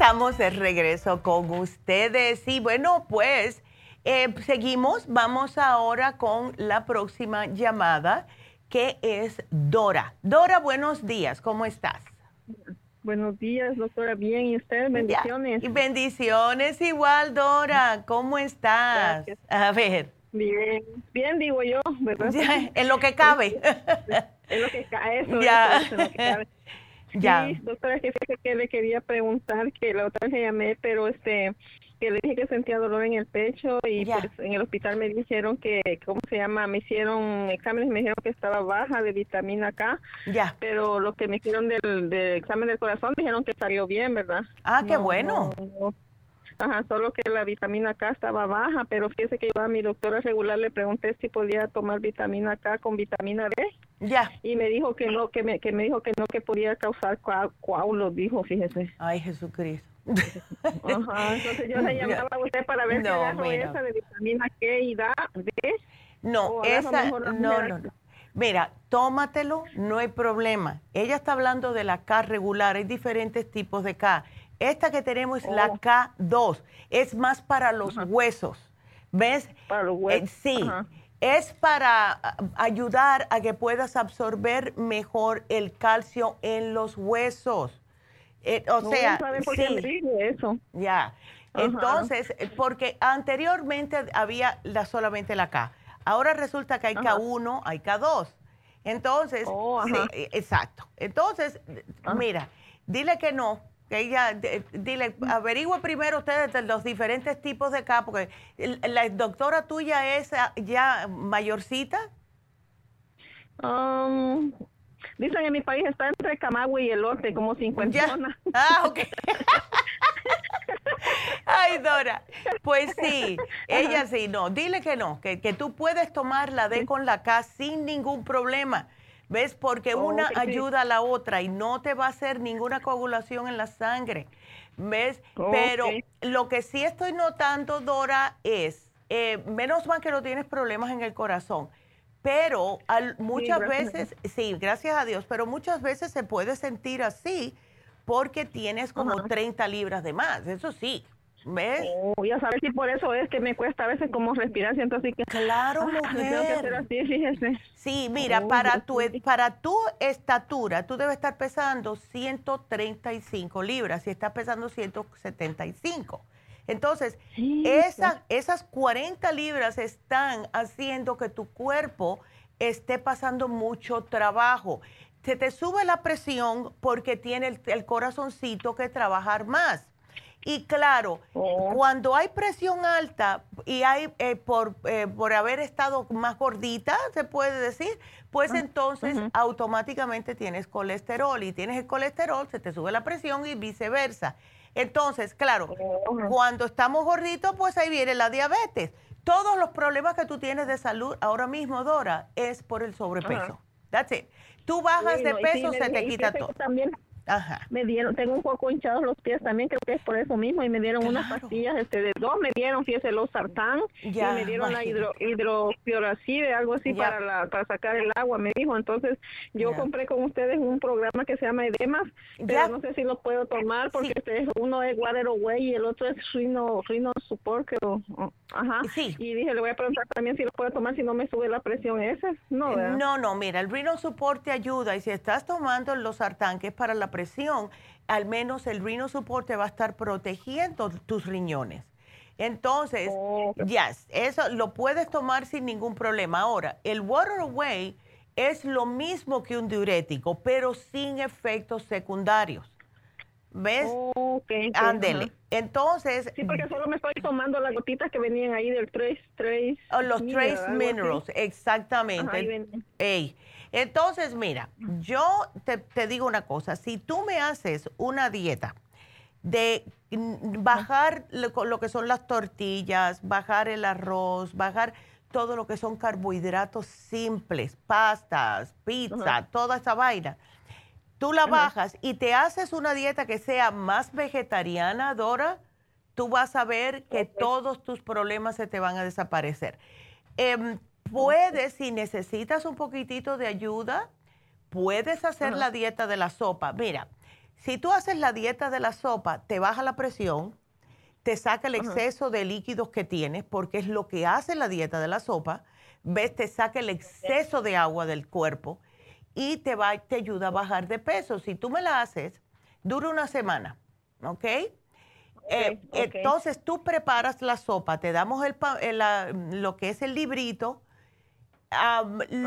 Estamos de regreso con ustedes. Y bueno, pues eh, seguimos. Vamos ahora con la próxima llamada, que es Dora. Dora, buenos días. ¿Cómo estás? Buenos días, doctora. Bien, ¿y usted? Bendiciones. Y bendiciones igual, Dora. ¿Cómo estás? A ver. Bien, bien digo yo, ¿verdad? en lo que cabe. en lo que cabe, eso, ya. en lo que cabe. Ya. Sí, doctora, que, que le quería preguntar, que la otra vez le llamé, pero este, que le dije que sentía dolor en el pecho y pues en el hospital me dijeron que, ¿cómo se llama? Me hicieron exámenes y me dijeron que estaba baja de vitamina K. Ya. Pero lo que me hicieron del, examen del corazón dijeron que salió bien, ¿verdad? Ah, qué bueno. Ajá, solo que la vitamina K estaba baja, pero fíjese que yo a mi doctora regular le pregunté si podía tomar vitamina K con vitamina D. Ya. Y me dijo que no, que me, que me dijo que no, que podía causar coágulos, dijo, fíjese. Ay, Jesucristo. Ajá, entonces yo le llamaba a usted para ver no, si esa de vitamina K y D. No, esa, no, no, no. Mira, tómatelo, no hay problema. Ella está hablando de la K regular, hay diferentes tipos de K. Esta que tenemos es la oh. K2, es más para los huesos. ¿Ves? Para los huesos. Eh, sí. Es para ayudar a que puedas absorber mejor el calcio en los huesos. Eh, o sea, por qué me eso? Ya. Entonces, eh, porque anteriormente había la, solamente la K. Ahora resulta que hay K1, hay K2. Entonces, oh, sí, exacto. Entonces, mira, dile que no, ella, dile, averigua primero ustedes de los diferentes tipos de K, porque la doctora tuya es ya mayorcita. Um, dicen en mi país está entre Camagüey y el norte, como 50. Ah, ok. Ay, Dora, pues sí, ella sí, no, dile que no, que, que tú puedes tomar la D con la K sin ningún problema ¿Ves? Porque una ayuda a la otra y no te va a hacer ninguna coagulación en la sangre. ¿Ves? Pero lo que sí estoy notando, Dora, es, eh, menos mal que no tienes problemas en el corazón, pero muchas veces, sí, gracias a Dios, pero muchas veces se puede sentir así porque tienes como 30 libras de más, eso sí. ¿Ves? Oh, ya sabes si por eso es que me cuesta a veces como respirar, siento así que... Claro, mujer. Tengo que hacer así, fíjese. Sí, mira, Oh, para, tu, sí. para tu estatura, tú debes estar pesando 135 libras y estás pesando 175. Entonces, Sí, esa- esas 40 libras están haciendo que tu cuerpo esté pasando mucho trabajo. Se te sube la presión porque tiene el, el corazoncito que trabajar más. Y claro, Oh. cuando hay presión alta y hay eh, por, eh, por haber estado más gordita, se puede decir, pues entonces automáticamente tienes colesterol y tienes el colesterol, se te sube la presión y viceversa. Entonces, claro, cuando estamos gorditos, pues ahí viene la diabetes. Todos los problemas que tú tienes de salud ahora mismo, Dora, es por el sobrepeso. That's it. Tú bajas de peso, se te quita todo. También Ajá. me dieron, tengo un poco hinchados los pies también, creo que es por eso mismo, y me dieron unas pastillas, este, de dos me dieron, fíjese, los sartán, Ya, y me dieron la hidro, imagínate. hidrocloracide, algo así Ya. para la, para sacar el agua, me dijo, entonces yo Ya. compré con ustedes un programa que se llama Edemas, pero no sé si lo puedo tomar, porque Sí. este, uno es Water Away y el otro es Rhino, Rhino Support, creo, ajá, Sí. y dije, le voy a preguntar también si lo puedo tomar si no me sube la presión esa, no, ¿verdad? No, no, mira, el Renal Support te ayuda y si estás tomando los sartán que es para la presión, al menos el Renal Support te va a estar protegiendo tus riñones. Entonces, Oh, yes, eso lo puedes tomar sin ningún problema. Ahora, el Water Away es lo mismo que un diurético, pero sin efectos secundarios. ¿Ves? Ok, Ándele. Entonces, Sí, porque solo me estoy tomando las gotitas que venían ahí del Trace, Trace. Oh, los trace minerals, exactamente. Ajá, ahí ven. Ey. Entonces, mira, yo te, te digo una cosa, si tú me haces una dieta de bajar lo que son las tortillas, bajar el arroz, bajar todo lo que son carbohidratos simples, pastas, pizza, toda esa vaina, tú la bajas y te haces una dieta que sea más vegetariana, Dora, tú vas a ver que todos tus problemas se te van a desaparecer. Em, puedes, si necesitas un poquitito de ayuda, puedes hacer la dieta de la sopa. Mira, si tú haces la dieta de la sopa, te baja la presión, te saca el exceso de líquidos que tienes, porque es lo que hace la dieta de la sopa, ves, te saca el exceso de agua del cuerpo y te, va, te ayuda a bajar de peso. Si tú me la haces, dura una semana, ¿ok? Eh. Entonces tú preparas la sopa, te damos el, ah, lo que es el librito.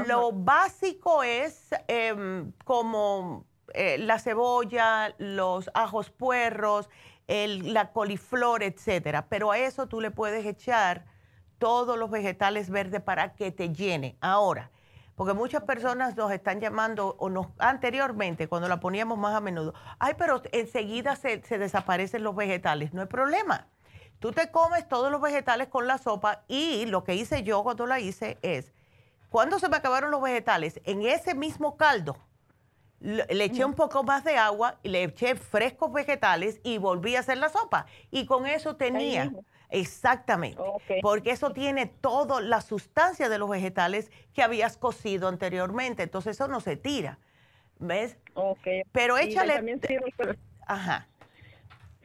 Lo básico es em, como eh, la cebolla, los ajos puerros, el- la coliflor, etcétera. Pero a eso tú le puedes echar todos los vegetales verdes para que te llene. Ahora, porque muchas personas nos están llamando, o nos anteriormente, cuando la poníamos más a menudo, ay, pero enseguida se, se desaparecen los vegetales. No hay problema. Tú te comes todos los vegetales con la sopa y lo que hice yo cuando la hice es, cuando se me acabaron los vegetales, en ese mismo caldo, le, eché un poco más de agua y le eché frescos vegetales y volví a hacer la sopa. Y con eso tenía, exactamente, porque eso tiene toda la sustancia de los vegetales que habías cocido anteriormente. Entonces eso no se tira. ¿Ves? Pero échale... Ajá.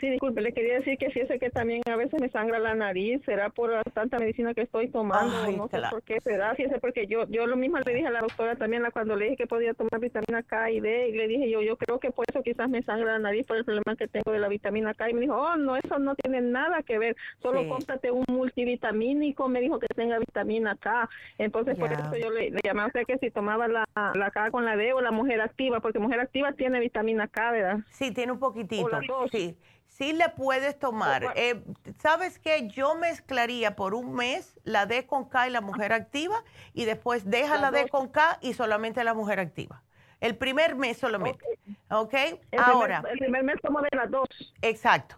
Sí, disculpe, le quería decir que fíjese que también a veces me sangra la nariz, será por la tanta medicina que estoy tomando, Ay, no sé por qué será, fíjese, porque yo yo lo mismo le dije a la doctora también la- cuando le dije que podía tomar vitamina K y D, y le dije yo, yo creo que por eso quizás me sangra la nariz por el problema que tengo de la vitamina K, y me dijo, oh, no, eso no tiene nada que ver, solo Sí. cómprate un multivitamínico, me dijo que tenga vitamina K, entonces por eso yo le, le llamé a usted que si tomaba la, la K con la D o la mujer activa, porque mujer activa tiene vitamina K, ¿verdad? Sí, tiene un poquitito. O las dos. Sí, sí le puedes tomar. Eh, ¿Sabes qué? Yo mezclaría por un mes la D con K y la mujer activa y después deja la D con K y solamente la mujer activa. El primer mes solamente. ¿Ok? El Ahora, primer, el primer mes tomo de las dos. exacto.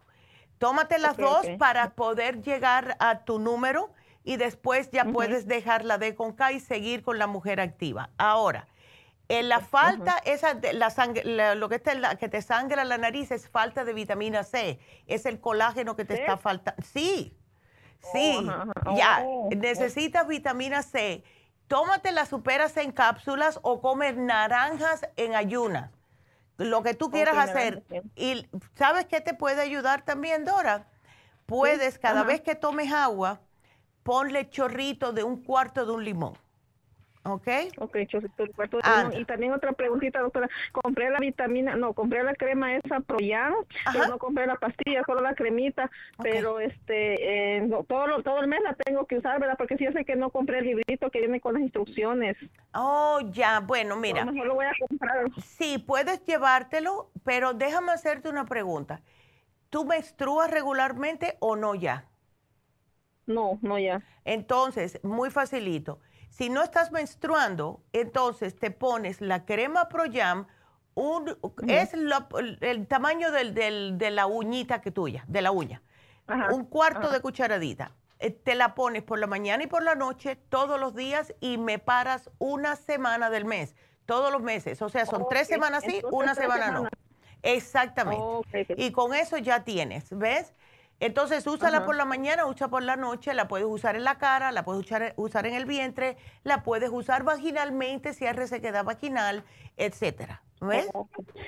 Tómate las dos para poder llegar a tu número y después ya puedes dejar la D con K y seguir con la mujer activa. Ahora, en la falta, esa de la sangre, la- lo que, está la- que te sangra la nariz es falta de vitamina C. Es el colágeno que te ¿Sí? está faltando. Sí, sí. ajá, ajá. Ya, Oh, necesitas vitamina C. Tómate las superas en cápsulas o comes naranjas en ayunas. Lo que tú quieras hacer. Y ¿sabes qué te puede ayudar también, Dora? puedes, cada vez que tomes agua, ponle chorrito de un cuarto de un limón. ¿Ok? Ok, chorrito de cuarto de ah. Y también otra preguntita, doctora. Compré la vitamina, no, compré la crema esa Proyan, pero no compré la pastilla, solo la cremita. Pero este, eh, todo, todo el mes la tengo que usar, ¿verdad? Porque fíjese que no compré el librito que viene con las instrucciones. Oh, ya, bueno, mira. mejor lo voy a comprar. Sí, puedes llevártelo, pero déjame hacerte una pregunta. ¿Tú menstruas regularmente o no ya? No, no ya. Entonces, muy facilito. Si no estás menstruando, entonces te pones la crema ProYam, un, es el tamaño del, de la uñita que tuya, de la uña. un cuarto de cucharadita. Eh, te la pones por la mañana y por la noche todos los días y me paras una semana del mes, todos los meses. O sea, son tres semanas sí, una semana no. Exactamente. Y con eso ya tienes, ¿ves? Entonces, úsala por la mañana, usa por la noche, la puedes usar en la cara, la puedes usar, usar en el vientre, la puedes usar vaginalmente si hay resequedad vaginal, etcétera. ¿Ves?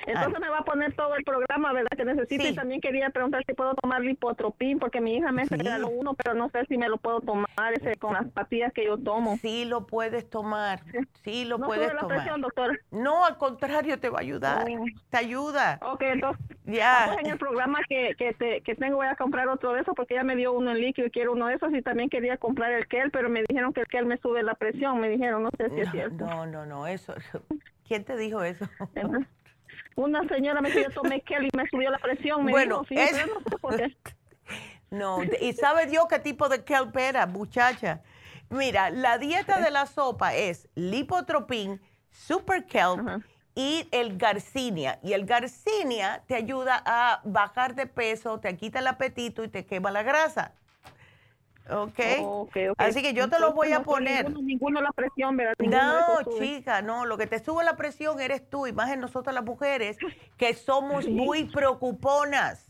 Entonces me va a poner todo el programa, ¿verdad? Que necesito. Y también quería preguntar si puedo tomar lipotropín, porque mi hija me regaló uno, pero no sé si me lo puedo tomar ese con las pastillas que yo tomo. Sí lo puedes tomar, sí lo puedes tomar. La presión, doctor? No, al contrario, te va a ayudar. Oh. Te ayuda. Ok, entonces, ya. en el programa que, que, te, que tengo voy a comprar otro de esos, porque ella me dio uno en líquido y quiero uno de esos. Y también quería comprar el Kel, pero me dijeron que el Kel me sube la presión. Me dijeron, no sé si es cierto. No, no, no, eso ¿Quién te dijo eso? Una señora me dijo, yo tomé Kelly y me subió la presión. Me bueno, no, y sabe Dios qué tipo de kelp era, muchacha. Mira, la dieta de la sopa es lipotropin, super kelp y el garcinia. Y el garcinia te ayuda a bajar de peso, te quita el apetito y te quema la grasa. Okay. ok. Así que yo te lo voy a poner. Ninguno, la presión, ¿verdad? no, chica, no. Lo que te sube la presión eres tú, y más en nosotras las mujeres, que somos muy preocuponas.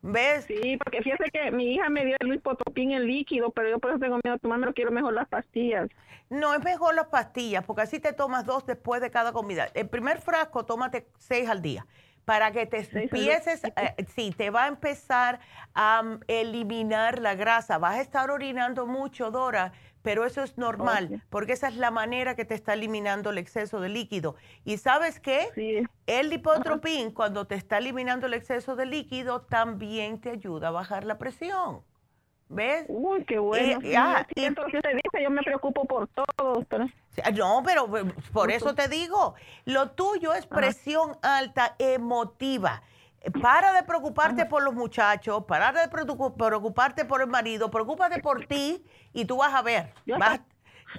¿Ves? Sí, porque fíjate que mi hija me dio el lipotropín en líquido, pero yo por eso tengo miedo de tomarme, quiero mejor las pastillas. No, es mejor las pastillas, porque así te tomas dos después de cada comida. El primer frasco, tómate seis al día para que te empieces, eh, sí, te va a empezar a mm, eliminar la grasa. Vas a estar orinando mucho, Dora, pero eso es normal, porque esa es la manera que te está eliminando el exceso de líquido. ¿Y sabes qué? El lipotropín, cuando te está eliminando el exceso de líquido, también te ayuda a bajar la presión. ¿Ves? Uy, qué bueno. Eh, ah, entonces te dice, yo me preocupo por todo. No, pero eh, por eso te digo, lo tuyo es presión alta emotiva. Para de preocuparte por los muchachos, para de preocuparte por el marido, preocúpate por ti y tú vas a ver. vas,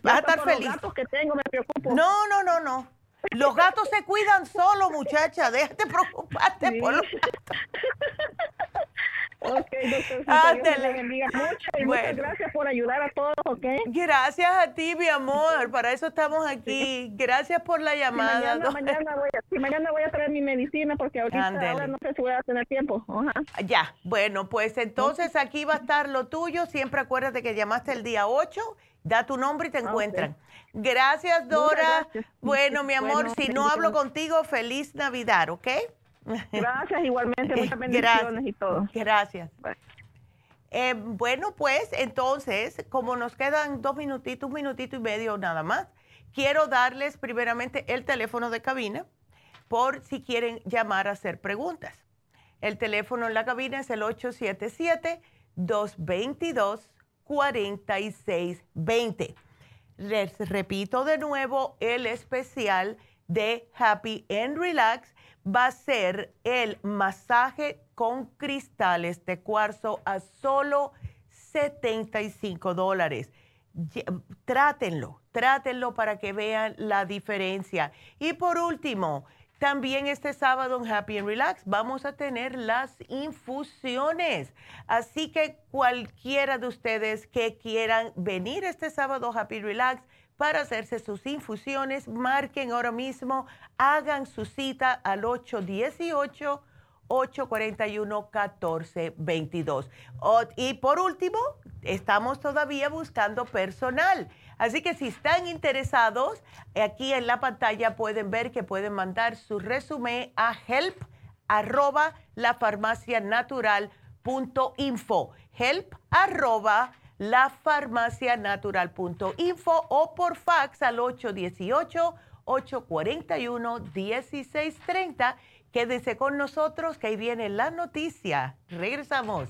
a estar feliz. Los gatos que tengo me preocupo. No, no, no, no. Los gatos se cuidan solo, muchacha. Déjate preocuparte por los gatos. Ok, doctor. bendiga mucho y muchas gracias por ayudar a todos, ¿ok? Gracias a ti, mi amor. Para eso estamos aquí. Gracias por la llamada. mañana, voy a, mañana, voy a, traer mi medicina porque ahorita no sé si voy a tener tiempo. Ya, bueno, pues entonces aquí va a estar lo tuyo. Siempre acuérdate que llamaste el día 8. Da tu nombre y te encuentran. Gracias, Dora. Bueno, mi amor, si no hablo contigo, feliz Navidad, ¿ok? Gracias, igualmente, muchas bendiciones y todo. Gracias. Eh, bueno, pues entonces, como nos quedan dos minutitos, un minutito y medio nada más, quiero darles primeramente el teléfono de cabina por si quieren llamar a hacer preguntas. El teléfono en la cabina es el 877-222-4620. Les repito de nuevo el especial de Happy and Relax va a ser el masaje con cristales de cuarzo a solo 75 dólares. Trátenlo, trátenlo para que vean la diferencia. Y por último, también este sábado en Happy and Relax vamos a tener las infusiones. Así que cualquiera de ustedes que quieran venir este sábado a Happy Relax, para hacerse sus infusiones, marquen ahora mismo, hagan su cita al 818. 841-1422. Y por último, estamos todavía buscando personal. Así que si están interesados, aquí en la pantalla pueden ver que pueden mandar su resumen a help arroba lafarmacianatural.info. Help arroba lafarmacianatural.info o por fax al 818-841-1630. Quédese con nosotros que ahí viene la noticia. Regresamos.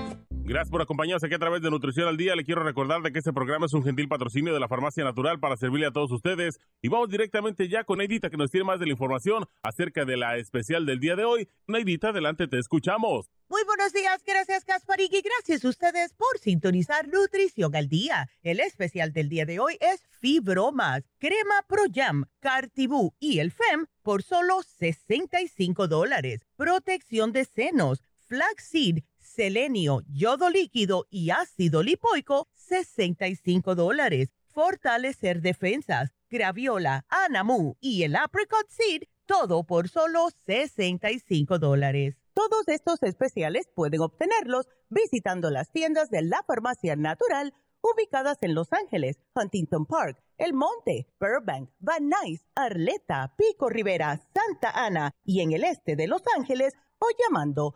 Gracias por acompañarnos aquí a través de Nutrición al Día. Le quiero recordar de que este programa es un gentil patrocinio de la Farmacia Natural para servirle a todos ustedes. Y vamos directamente ya con Neidita que nos tiene más de la información acerca de la especial del día de hoy. Neidita, adelante, te escuchamos. Muy buenos días, gracias Gasparín y gracias a ustedes por sintonizar Nutrición al Día. El especial del día de hoy es Fibromas, Crema Pro Jam, Cartibú y el FEM por solo 65 dólares. Protección de senos, flaxseed, selenio, yodo líquido y ácido lipoico, 65 dólares. Fortalecer defensas, graviola, anamu y el apricot seed, todo por solo 65 dólares. Todos estos especiales pueden obtenerlos visitando las tiendas de la farmacia natural ubicadas en Los Ángeles, Huntington Park, El Monte, Burbank, Van Nuys, Arleta, Pico Rivera, Santa Ana y en el este de Los Ángeles o llamando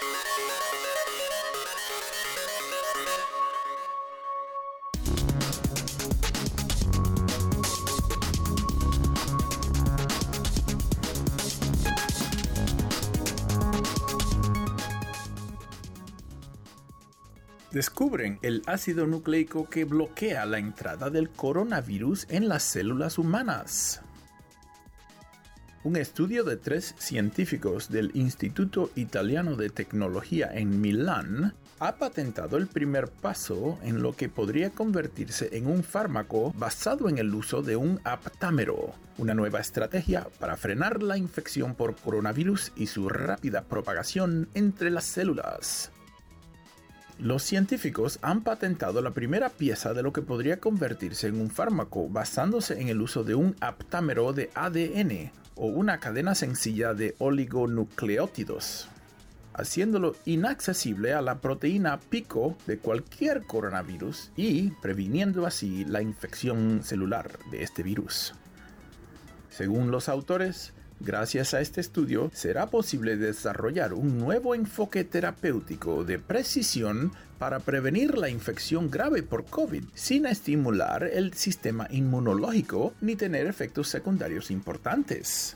Descubren el ácido nucleico que bloquea la entrada del coronavirus en las células humanas. Un estudio de tres científicos del Instituto Italiano de Tecnología en Milán ha patentado el primer paso en lo que podría convertirse en un fármaco basado en el uso de un aptámero, una nueva estrategia para frenar la infección por coronavirus y su rápida propagación entre las células. Los científicos han patentado la primera pieza de lo que podría convertirse en un fármaco basándose en el uso de un aptámero de ADN o una cadena sencilla de oligonucleótidos, haciéndolo inaccesible a la proteína pico de cualquier coronavirus y previniendo así la infección celular de este virus. Según los autores, Gracias a este estudio será posible desarrollar un nuevo enfoque terapéutico de precisión para prevenir la infección grave por COVID sin estimular el sistema inmunológico ni tener efectos secundarios importantes.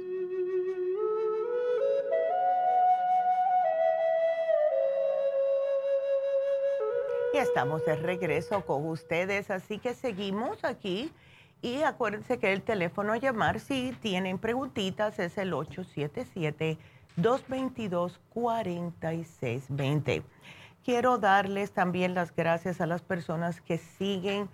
estamos de regreso con ustedes, así que seguimos aquí. Y acuérdense que el teléfono a llamar si tienen preguntitas es el 877 222-4620. Quiero darles también las gracias a las personas que siguen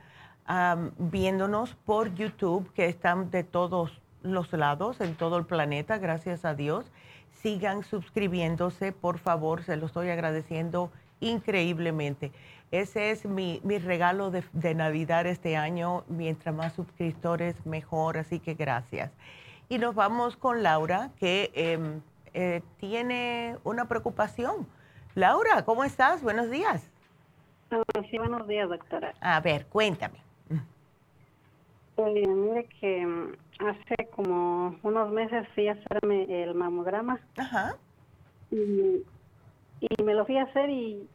viéndonos por YouTube, que están de todos los lados, en todo el planeta, gracias a Dios. Sigan suscribiéndose, por favor, se lo estoy agradeciendo increíblemente. Ese es mi, regalo de, de, Navidad este año. Mientras más suscriptores, mejor. Así que gracias. Y nos vamos con Laura, que em, eh, tiene una preocupación. Laura, ¿cómo estás? Buenos días. Sí, buenos días, doctora. A ver, cuéntame. Eh, mire que mm, hace como unos meses fui a hacerme el mamograma. Ajá. Y, me lo fui a hacer y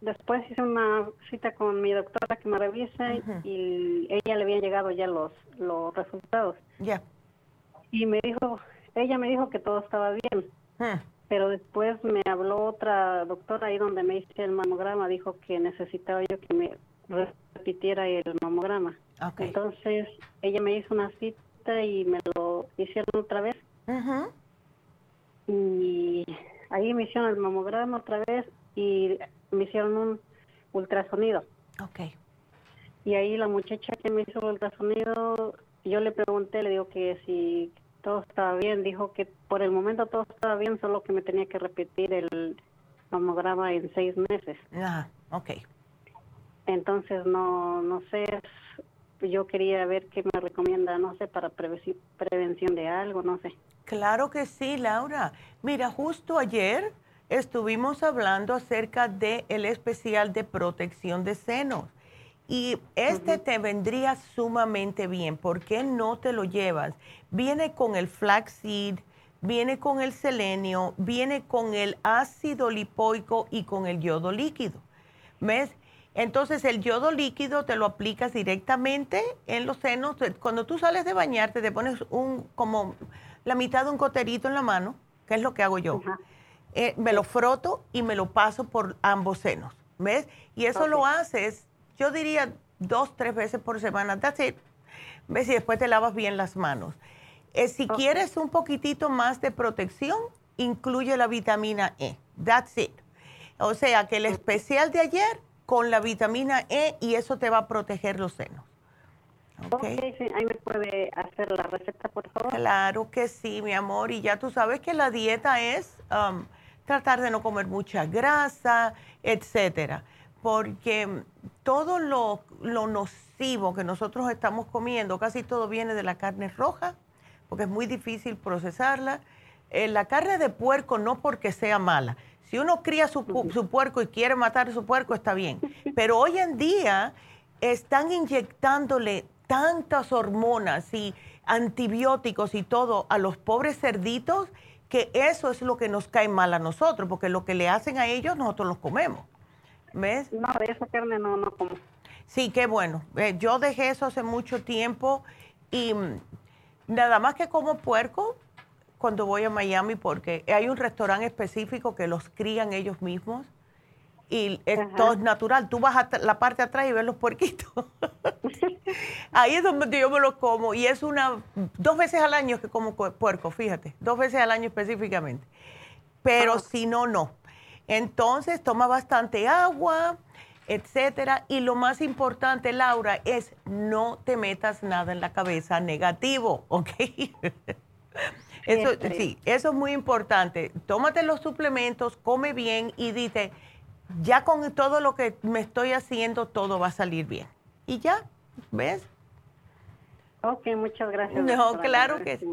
después hice una cita con mi doctora que me revisa y ella le habían llegado ya los, los resultados. Ya. Y me dijo, ella me dijo que todo estaba bien. Hmm. Pero después me habló otra doctora ahí donde me hice el mamograma, dijo que necesitaba yo que me repitiera el mamograma. Entonces ella me hizo una cita y me lo hicieron otra vez. Y ahí me hicieron el mamograma otra vez y me hicieron un ultrasonido. Okay. Y ahí la muchacha que me hizo el ultrasonido, yo le pregunté, le digo que si todo estaba bien. Dijo que por el momento todo estaba bien, solo que me tenía que repetir el mamograma en seis meses. Ah, ok. Entonces, no, no sé, yo quería ver qué me recomienda, no sé, para prevención de algo, no sé. Claro que sí, Laura. Mira, justo ayer estuvimos hablando acerca del el especial de protección de senos. Y este te vendría sumamente bien. ¿Por qué no te lo llevas? Viene con el flaxseed, viene con el selenio, viene con el ácido lipoico y con el yodo líquido. ¿Ves? Entonces el yodo líquido te lo aplicas directamente en los senos. Cuando tú sales de bañarte te pones un como la mitad de un coterito en la mano, que es lo que hago yo. Eh, me lo froto y me lo paso por ambos senos. ¿Ves? Y eso lo haces yo diría dos, tres veces por semana. That's it. ¿Ves? Y después te lavas bien las manos. Eh, si quieres un poquitito más de protección, incluye la vitamina E. That's it. O sea que el especial de ayer con la vitamina E y eso te va a proteger los senos. Okay. ok, sí, ahí me puede hacer la receta, por favor. Claro que sí, mi amor. Y ya tú sabes que la dieta es um, tratar de no comer mucha grasa, etcétera porque todo lo, nocivo que nosotros estamos comiendo, casi todo viene de la carne roja, porque es muy difícil procesarla. Eh, la carne de puerco no porque sea mala. Si uno cría su, su, puerco y quiere matar su puerco, está bien. Pero hoy en día están inyectándole tantas hormonas y antibióticos y todo a los pobres cerditos que eso es lo que nos cae mal a nosotros, porque lo que le hacen a ellos nosotros los comemos. ¿Ves? No, de esa carne no, no como. Sí, qué bueno. Eh, yo dejé eso hace mucho tiempo y nada más que como puerco cuando voy a Miami porque hay un restaurante específico que los crían ellos mismos y es todo natural. Tú vas a la parte de atrás y ves los puerquitos. Ahí es donde yo me los como y es una dos veces al año que como puerco, fíjate, dos veces al año específicamente. Pero si no, no. Entonces, toma bastante agua, etcétera. Y lo más importante, Laura, es no te metas nada en la cabeza negativo, ¿ok? eso, sí, eso es muy importante. Tómate los suplementos, come bien y dite, ya con todo lo que me estoy haciendo, todo va a salir bien. Y ya, ¿ves? Ok, muchas gracias. No, claro que sí.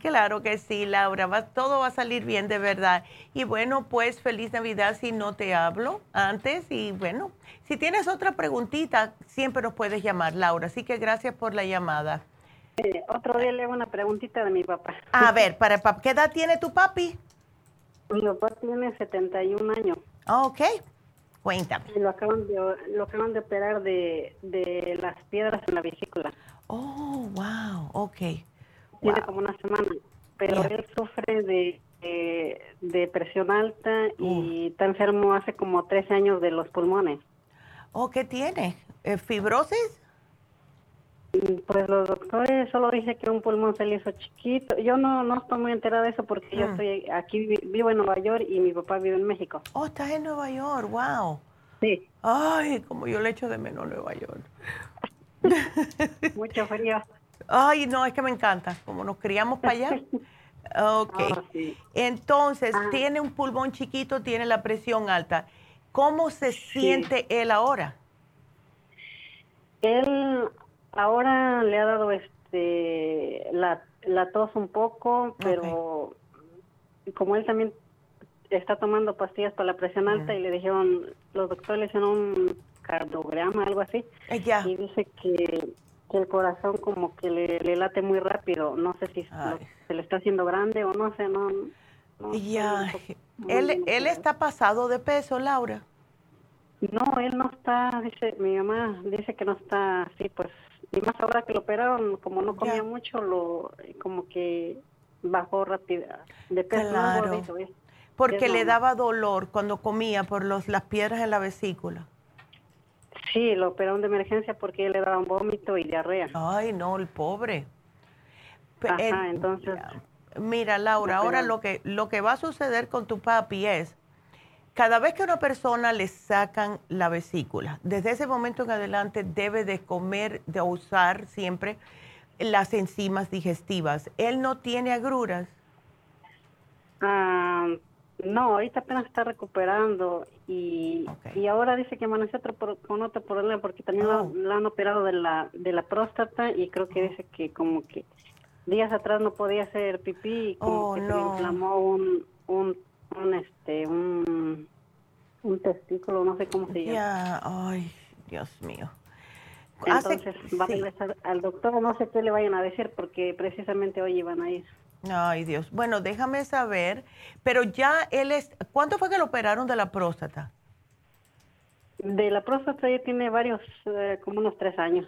Claro que sí, Laura, todo va a salir bien de verdad. Y bueno, pues feliz Navidad si no te hablo antes. Y bueno, si tienes otra preguntita, siempre nos puedes llamar, Laura. Así que gracias por la llamada. Eh, otro día le hago una preguntita de mi papá. A ver, para ¿qué edad tiene tu papi? Mi papá tiene 71 años. Ok, cuéntame. lo acaban de, lo acaban de operar de, de las piedras en la vesícula. Oh, wow, ok. Tiene como una semana, pero él sufre de, de, presión alta y está enfermo hace como 13 años de los pulmones. ¿Oh, qué tiene? ¿Eh, ¿Fibrosis? Pues los doctores solo dicen que un pulmón se le hizo chiquito. Yo no, no estoy muy enterada de eso porque yo mm. estoy aquí, vivo en Nueva York y mi papá vive en México. Oh, estás en Nueva York, wow. Sí. Ay, como yo le echo de menos Nueva York. Mucho frío. Ay, no, es que me encanta, como nos criamos para allá. Ok. Ah, Entonces, ah. tiene un pulmón chiquito, tiene la presión alta. ¿Cómo se siente él ahora? Él ahora le ha dado este la, la tos un poco, pero como él también está tomando pastillas para la presión alta y le dijeron, los doctores le hicieron un cardiograma, algo así, eh, y dice que, el corazón como que le, late muy rápido, no sé si se le está haciendo grande o no sé, no. ya, él, él está pasado de peso, Laura. No, él no está, dice, mi mamá dice que no está así, pues y más ahora que lo operaron, como no comía mucho, lo como que bajó rápido de peso. Claro. Porque le daba dolor cuando comía por los, las piedras en la vesícula. Sí, lo operaron de emergencia porque le daban vómito y diarrea. Ay, no, el pobre. Ajá, entonces. Mira, Laura, ahora lo que, lo que va a suceder con tu papi es cada vez que a una persona le sacan la vesícula, desde ese momento en adelante debe de comer, de usar siempre las enzimas digestivas. ¿Él no tiene agruras? Ah, no, ahorita apenas está recuperando y, y ahora dice que amaneció otro con otro problema porque también oh. lo, han operado de la, de la próstata y creo que dice que como que días atrás no podía hacer pipí y como oh, que se le inflamó un, un un este un, un testículo, no sé cómo se llama. Ya, ay, Dios mío. Entonces va a al doctor, no sé qué le vayan a decir porque precisamente hoy iban a ir. Ay, Dios. Bueno, déjame saber, pero ya él es, ¿cuánto fue que lo operaron de la próstata? De la próstata ya tiene varios, eh, como unos tres años.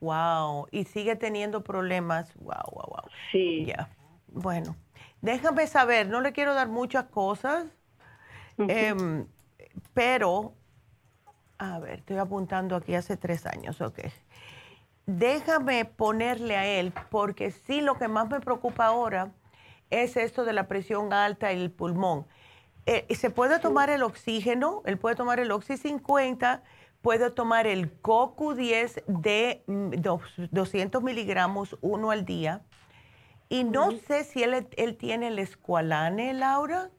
Wow, y sigue teniendo problemas. Wow, wow, wow. Sí. Ya. Bueno, Déjame saber, no le quiero dar muchas cosas, em, pero, a ver, estoy apuntando aquí hace tres años, ok. Déjame ponerle a él, porque sí, lo que más me preocupa ahora es esto de la presión alta y el pulmón. Eh, se puede tomar el oxígeno, él puede tomar el Oxy 50, puede tomar el CoQ10 de 200 mm, miligramos, uno al día y no sé si él, él tiene el escualane, Laura.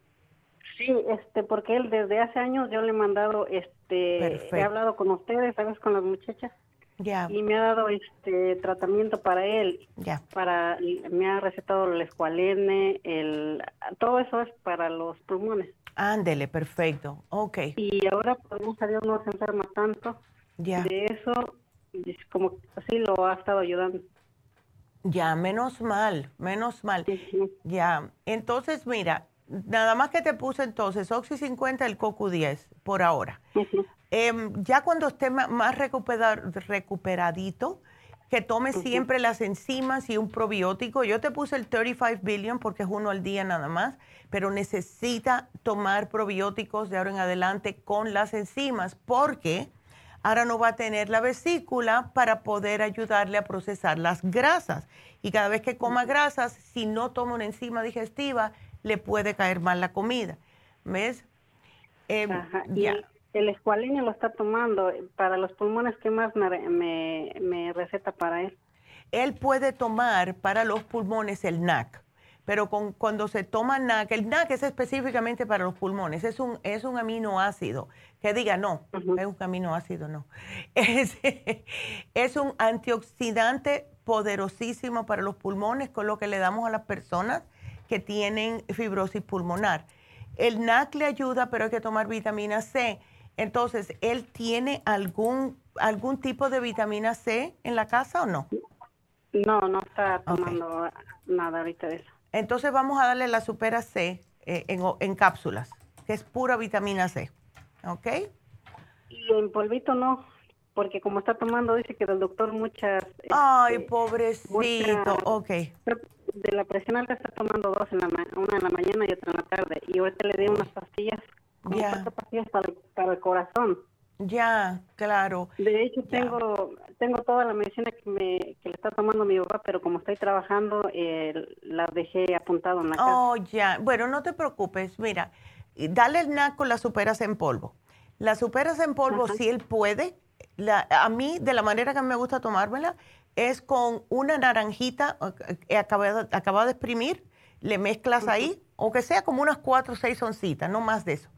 Sí, este, porque él desde hace años yo le he mandado, este, he hablado con ustedes, ¿sabes? Con las muchachas. Ya. Y me ha dado este tratamiento para él. Ya. Para, me ha recetado el escualene, el, todo eso es para los pulmones. Ándele, perfecto. Ok. Y ahora, por a Dios, no se enferma tanto. Ya. De eso, como así lo ha estado ayudando. Ya, menos mal, menos mal. Ya, entonces mira, nada más que te puse entonces Oxy 50, el CoQ 10 por ahora. Em, ya cuando esté más recuperadito, que tome siempre las enzimas y un probiótico. Yo te puse el 35 billion porque es uno al día nada más, pero necesita tomar probióticos de ahora en adelante con las enzimas porque ahora no va a tener la vesícula para poder ayudarle a procesar las grasas. Y cada vez que coma grasas, si no toma una enzima digestiva, le puede caer mal la comida. ¿Ves? Eh, y el, escualene lo está tomando para los pulmones. ¿Qué más me, receta para él? Él puede tomar para los pulmones el NAC pero con, cuando se toma NAC, el NAC es específicamente para los pulmones, es un, es un aminoácido, que diga no, es un aminoácido, no, es, es un antioxidante poderosísimo para los pulmones con lo que le damos a las personas que tienen fibrosis pulmonar. El NAC le ayuda, pero hay que tomar vitamina C. Entonces, ¿él tiene algún, algún tipo de vitamina C en la casa o no? No, no está tomando nada ahorita de eso. Entonces vamos a darle la Supera C eh, en, en, cápsulas, que es pura vitamina C. ¿Ok? Y en polvito no, porque como está tomando, dice que del doctor muchas... Ay, este, pobrecito, ok. De la presión alta está tomando dos, en la una en la mañana y otra en la tarde. Y ahorita le di unas pastillas, cuatro pastillas para, para el corazón. Ya, claro. De hecho, tengo tengo toda la medicina que, me, que le está tomando mi papá, pero como estoy trabajando, eh, la dejé apuntado en la casa. Oh, ya. Bueno, no te preocupes. Mira, dale el NAC con la superas en polvo. La superas en polvo, si él puede, la, a mí, de la manera que me gusta tomármela, es con una naranjita eh, acabada, acabada de exprimir, le mezclas ahí, aunque sea como unas cuatro o seis oncitas, no más de eso.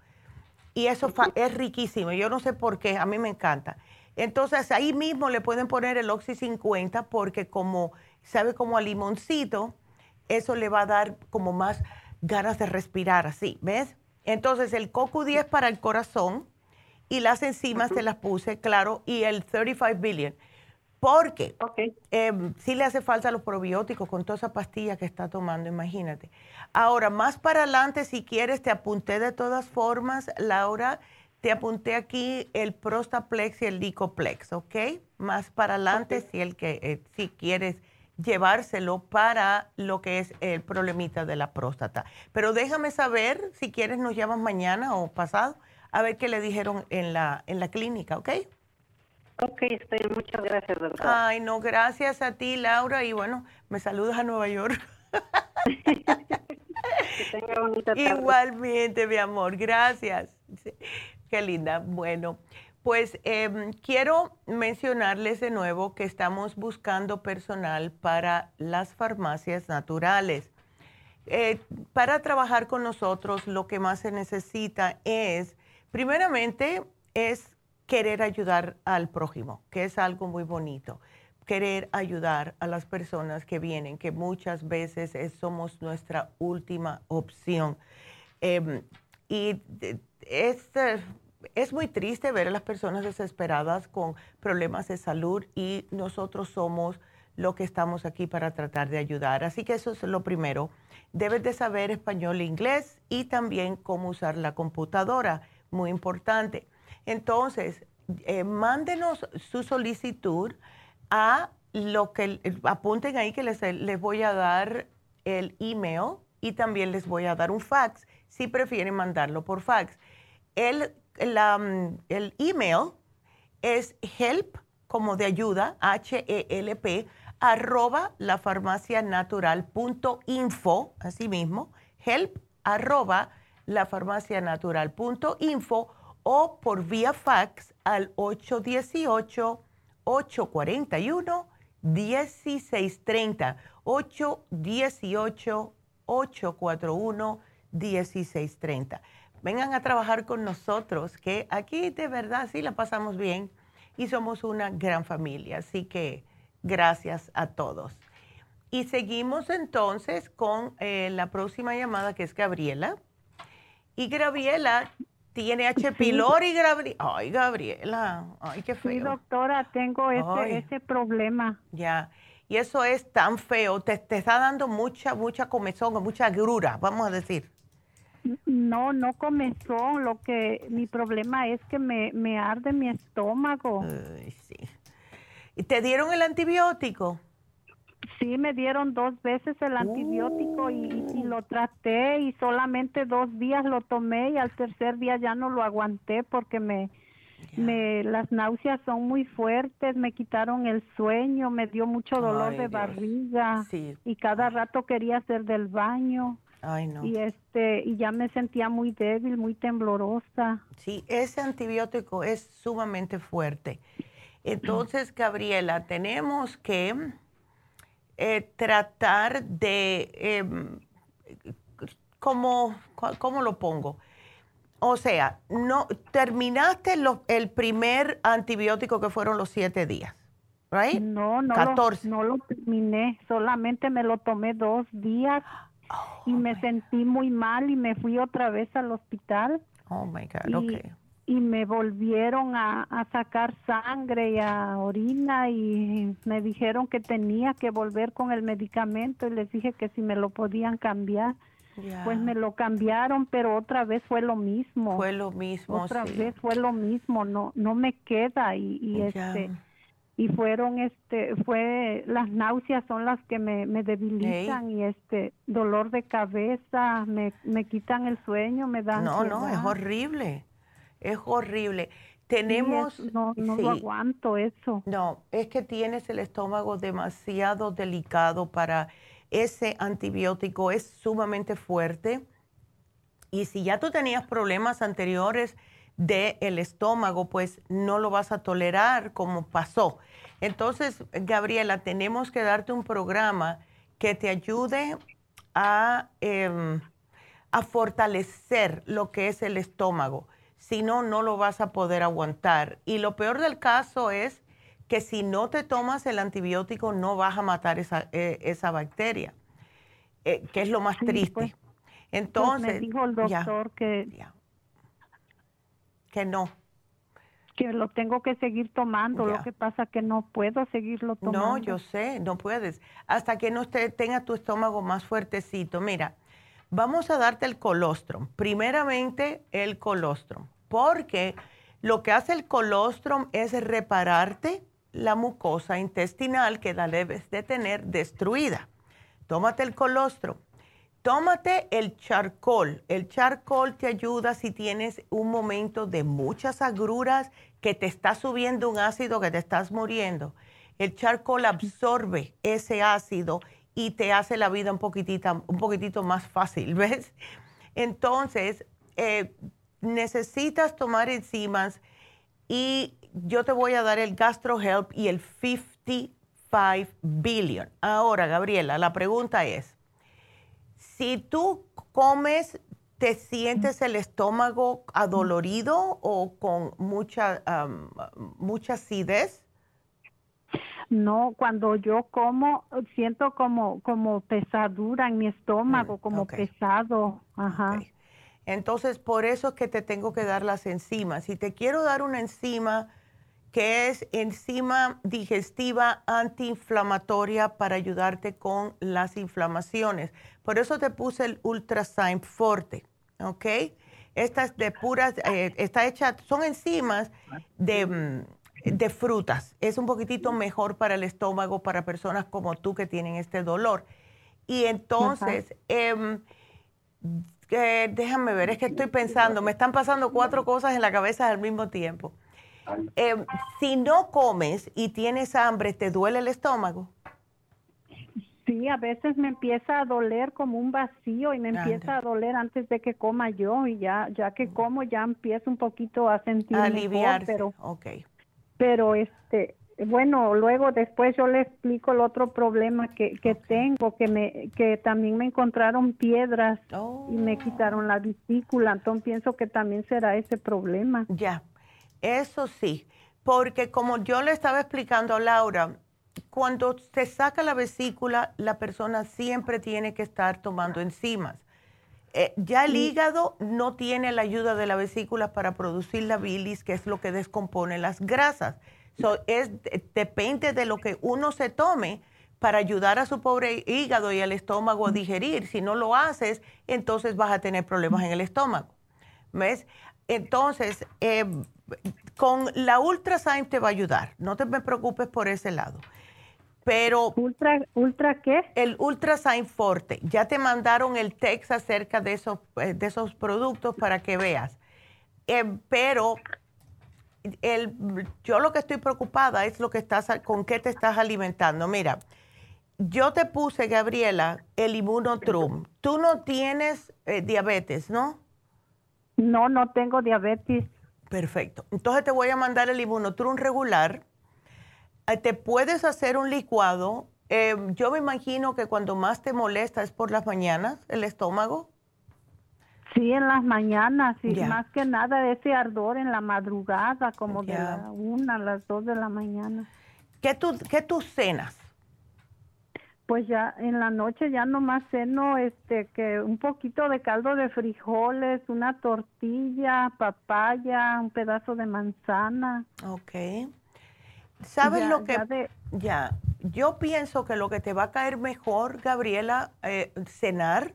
Y eso es riquísimo. Yo no sé por qué, a mí me encanta. Entonces ahí mismo le pueden poner el Oxy 50 porque como sabe como a limoncito, eso le va a dar como más ganas de respirar así, ¿ves? Entonces el Coco 10 para el corazón y las enzimas se las puse, claro, y el 35 billion. Porque eh, sí le hace falta los probióticos con toda esa pastilla que está tomando, imagínate. Ahora, más para adelante, si quieres, te apunté de todas formas, Laura, te apunté aquí el Prostaplex y el Licoplex, ¿ok? Más para adelante, si, el que, eh, si quieres llevárselo para lo que es el problemita de la próstata. Pero déjame saber, si quieres, nos llamas mañana o pasado, a ver qué le dijeron en la, en la clínica, ¿ok? Ok, estoy, muchas gracias, doctor. Ay, no, gracias a ti, Laura, y bueno, me saludas a Nueva York. que tenga bonita tarde. Igualmente, mi amor, gracias. Qué linda. Bueno, pues em, quiero mencionarles de nuevo que estamos buscando personal para las farmacias naturales. Eh, para trabajar con nosotros lo que más se necesita es, primeramente, es querer ayudar al prójimo, que es algo muy bonito. Querer ayudar a las personas que vienen, que muchas veces somos nuestra última opción. Em, y es, es muy triste ver a las personas desesperadas con problemas de salud y nosotros somos lo que estamos aquí para tratar de ayudar. Así que eso es lo primero. Debes de saber español e inglés y también cómo usar la computadora, muy importante. Entonces, eh, mándenos su solicitud a lo que apunten ahí que les, les voy a dar el email y también les voy a dar un fax si prefieren mandarlo por fax. El, mm, el email es help como de ayuda, H-E-L-P, arroba lafarmacianatural.info, así mismo, help arroba lafarmacianatural.info o por vía fax al 818-841-1630. 818-841-1630. Vengan a trabajar con nosotros, que aquí de verdad sí la pasamos bien y somos una gran familia. Así que gracias a todos. Y seguimos entonces con eh, la próxima llamada que es Gabriela. Y Gabriela tiene H. pylori, Gabriela. Ay, Gabriela, ay, qué feo. Sí, doctora, tengo ese, ese problema. Ya, y eso es tan feo, te, te está dando mucha, mucha comezón, mucha agrura, vamos a decir. No, no comezón, lo que mi problema es que me, me arde mi estómago. Ay, sí. ¿Y te dieron el antibiótico? Sí, me dieron dos veces el antibiótico y, lo traté y solamente dos días lo tomé y al tercer día ya no lo aguanté porque me, me las náuseas son muy fuertes, me quitaron el sueño, me dio mucho dolor de barriga y cada rato quería hacer del baño. Ay, no. Y este y ya me sentía muy débil, muy temblorosa. Sí, ese antibiótico es sumamente fuerte. Entonces, Gabriela, tenemos que eh, tratar de, em, ¿cómo, ¿cómo, lo pongo? O sea, no terminaste el primer antibiótico que fueron los siete días. right? No, no, 14. Lo, no lo terminé, solamente me lo tomé dos días y oh, me sentí muy mal y me fui otra vez al hospital. Oh my God, okay y me volvieron a, sacar sangre y a orina y me dijeron que tenía que volver con el medicamento y les dije que si me lo podían cambiar. Pues me lo cambiaron, pero otra vez fue lo mismo. Fue lo mismo. Otra vez fue lo mismo, no no me queda y, y este y fueron este fue las náuseas son las que me, me debilitan y este dolor de cabeza me, me quitan el sueño me dan no no es horrible es horrible. Tenemos... no, no lo aguanto eso. No, es que tienes el estómago demasiado delicado para ese antibiótico, es sumamente fuerte. Y si ya tú tenías problemas anteriores del estómago, pues no lo vas a tolerar como pasó. Entonces, Gabriela, tenemos que darte un programa que te ayude a, em, a fortalecer lo que es el estómago si no, no lo vas a poder aguantar. Y lo peor del caso es que si no te tomas el antibiótico no vas a matar esa, eh, esa bacteria, eh, que es lo más triste. Pues, pues, Entonces, me dijo el doctor que, que no. Que lo tengo que seguir tomando, lo que pasa que no puedo seguirlo tomando. No, yo sé, no puedes. Hasta que no te, tenga tu estómago más fuertecito. Mira, vamos a darte el colostrum. Primeramente, el colostrum porque lo que hace el colostrum es repararte la mucosa intestinal que la debes de tener destruida. Tómate el colostrum. Tómate el charcoal. El charcoal te ayuda si tienes un momento de muchas agruras, que te está subiendo un ácido, que te estás muriendo. El charcoal absorbe ese ácido y te hace la vida un, poquitito, un poquitito más fácil, ¿ves? Entonces, eh, necesitas tomar enzimas y yo te voy a dar el GastroHelp y el 55 Billion. Ahora, Gabriela, la pregunta es, si tú comes, ¿te sientes el estómago adolorido o con mucha, mucha acidez? No, cuando yo como, siento como, como pesadura en mi estómago, mm, como pesado. Ajá. Entonces, por eso es que te tengo que dar las enzimas. Y te quiero dar una enzima que es enzima digestiva antiinflamatoria para ayudarte con las inflamaciones. Por eso te puse el Ultrasign Forte, ¿ok? Esta es de puras, eh, está hecha, son enzimas de, mm, de, frutas. Es un poquitito mejor para el estómago para personas como tú que tienen este dolor. Y entonces, déjame ver, es que estoy pensando, me están pasando cuatro cosas en la cabeza al mismo tiempo. Eh, si no comes y tienes hambre, ¿te duele el estómago? Sí, a veces me empieza a doler como un vacío y me empieza a doler antes de que coma yo y ya ya que como ya empiezo un poquito a sentir aliviar, pero okay. Pero este bueno, luego después yo le explico el otro problema que, que tengo, que me que también me encontraron piedras y me oh. quitaron la vesícula, entonces pienso que también será ese problema. Ya, eso sí, porque como yo le estaba explicando a Laura, cuando se saca la vesícula, la persona siempre tiene que estar tomando enzimas. Eh, ya el hígado no tiene la ayuda de la vesícula para producir la bilis, que es lo que descompone las grasas. So, es, depende de lo que uno se tome para ayudar a su pobre hígado y al estómago a digerir. Si no lo haces, entonces vas a tener problemas en el estómago. ¿Ves? Entonces, eh, con la Ultrasign te va a ayudar. No te me preocupes por ese lado. Pero. ¿Ultra, ultra qué? El Ultrasign Forte. Ya te mandaron el text acerca de esos, eh, de esos productos para que veas. Eh, pero el, yo lo que estoy preocupada es lo que estás, con qué te estás alimentando. Mira, yo te puse, Gabriela, el Immunotrum. Tú no tienes eh, diabetes, ¿no? No, no tengo diabetes. Perfecto. Entonces te voy a mandar el Immunotrum regular. Eh, te puedes hacer un licuado. Eh, yo me imagino que cuando más te molesta es por las mañanas, el estómago. Sí, en las mañanas, y más que nada ese ardor en la madrugada, como de la una a las dos de la mañana. ¿Qué tú, qué tú cenas? Pues ya en la noche ya nomás ceno este que un poquito de caldo de frijoles, una tortilla, papaya, un pedazo de manzana. Ok. ¿Sabes lo que ya, yo pienso que lo que te va a caer mejor, Gabriela, eh, cenar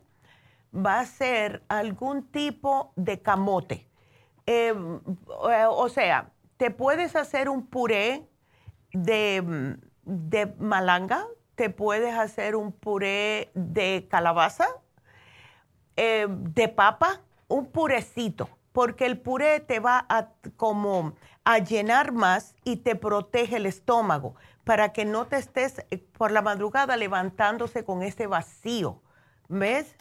va a ser algún tipo de camote. Em, eh, o sea, te puedes hacer un puré de, de malanga, te puedes hacer un puré de calabaza, eh, de papa, un purecito, porque el puré te va a como a llenar más y te protege el estómago para que no te estés eh, por la madrugada levantándose con ese vacío. ¿Ves?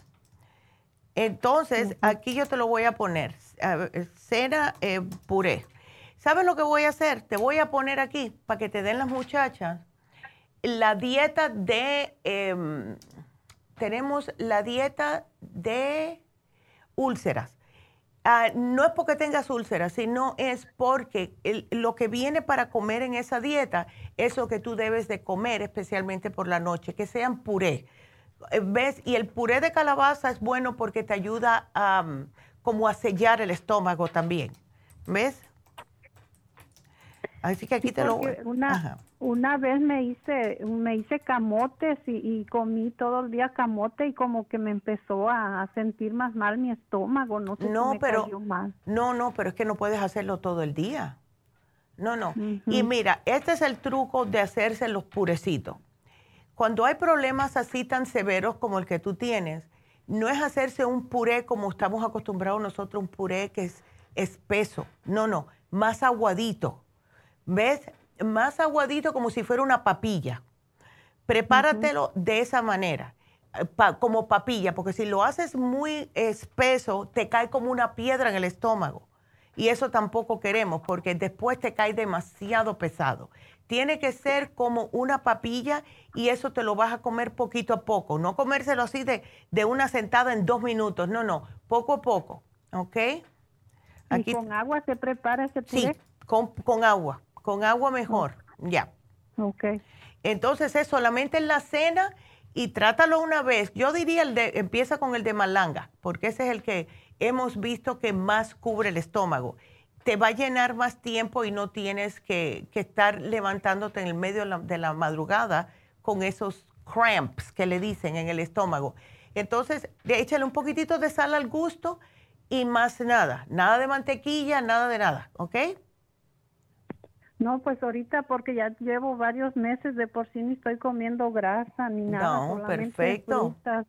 Entonces, aquí yo te lo voy a poner. Cena eh, puré. ¿Sabes lo que voy a hacer? Te voy a poner aquí para que te den las muchachas la dieta de, em, tenemos la dieta de úlceras. Ah, no es porque tengas úlceras, sino es porque lo que viene para comer en esa dieta es lo que tú debes de comer, especialmente por la noche, que sean puré. Eh, ¿Ves? Y el puré de calabaza es bueno porque te ayuda a, como a sellar el estómago también. ¿Ves? Así que aquí te lo voy. Una, una vez me hice, me hice camotes y, comí todo el día camote y como que me empezó a, sentir más mal mi estómago, no sé no, me pero, cayó mal. No, no, pero es que no puedes hacerlo todo el día. No, no. Y mira, este es el truco de hacerse los purecitos. Cuando hay problemas así tan severos como el que tú tienes, no es hacerse un puré como estamos acostumbrados nosotros, un puré que es espeso. No, no, más aguadito ¿Ves? Más aguadito como si fuera una papilla. Prepáratelo de esa manera, como papilla, porque si lo haces muy espeso, te cae como una piedra en el estómago. Y eso tampoco queremos, porque después te cae demasiado pesado. Tiene que ser como una papilla y eso te lo vas a comer poquito a poco. No comérselo así de, de una sentada en dos minutos. No, no, poco a poco. ¿Ok? ¿Y con agua se prepara ese puré? Sí, con, con agua. Con agua mejor, ya. Ok. Entonces es solamente en la cena y trátalo una vez. Yo diría el de, empieza con el de malanga, porque ese es el que hemos visto que más cubre el estómago. Te va a llenar más tiempo y no tienes que, estar levantándote en el medio de la, madrugada con esos cramps que le dicen en el estómago. Entonces, échale un poquitito de sal al gusto y más nada. Nada de mantequilla, nada de nada, ¿ok? No, pues ahorita porque ya llevo varios meses de por sí ni estoy comiendo grasa ni nada. No, perfecto. Frutas,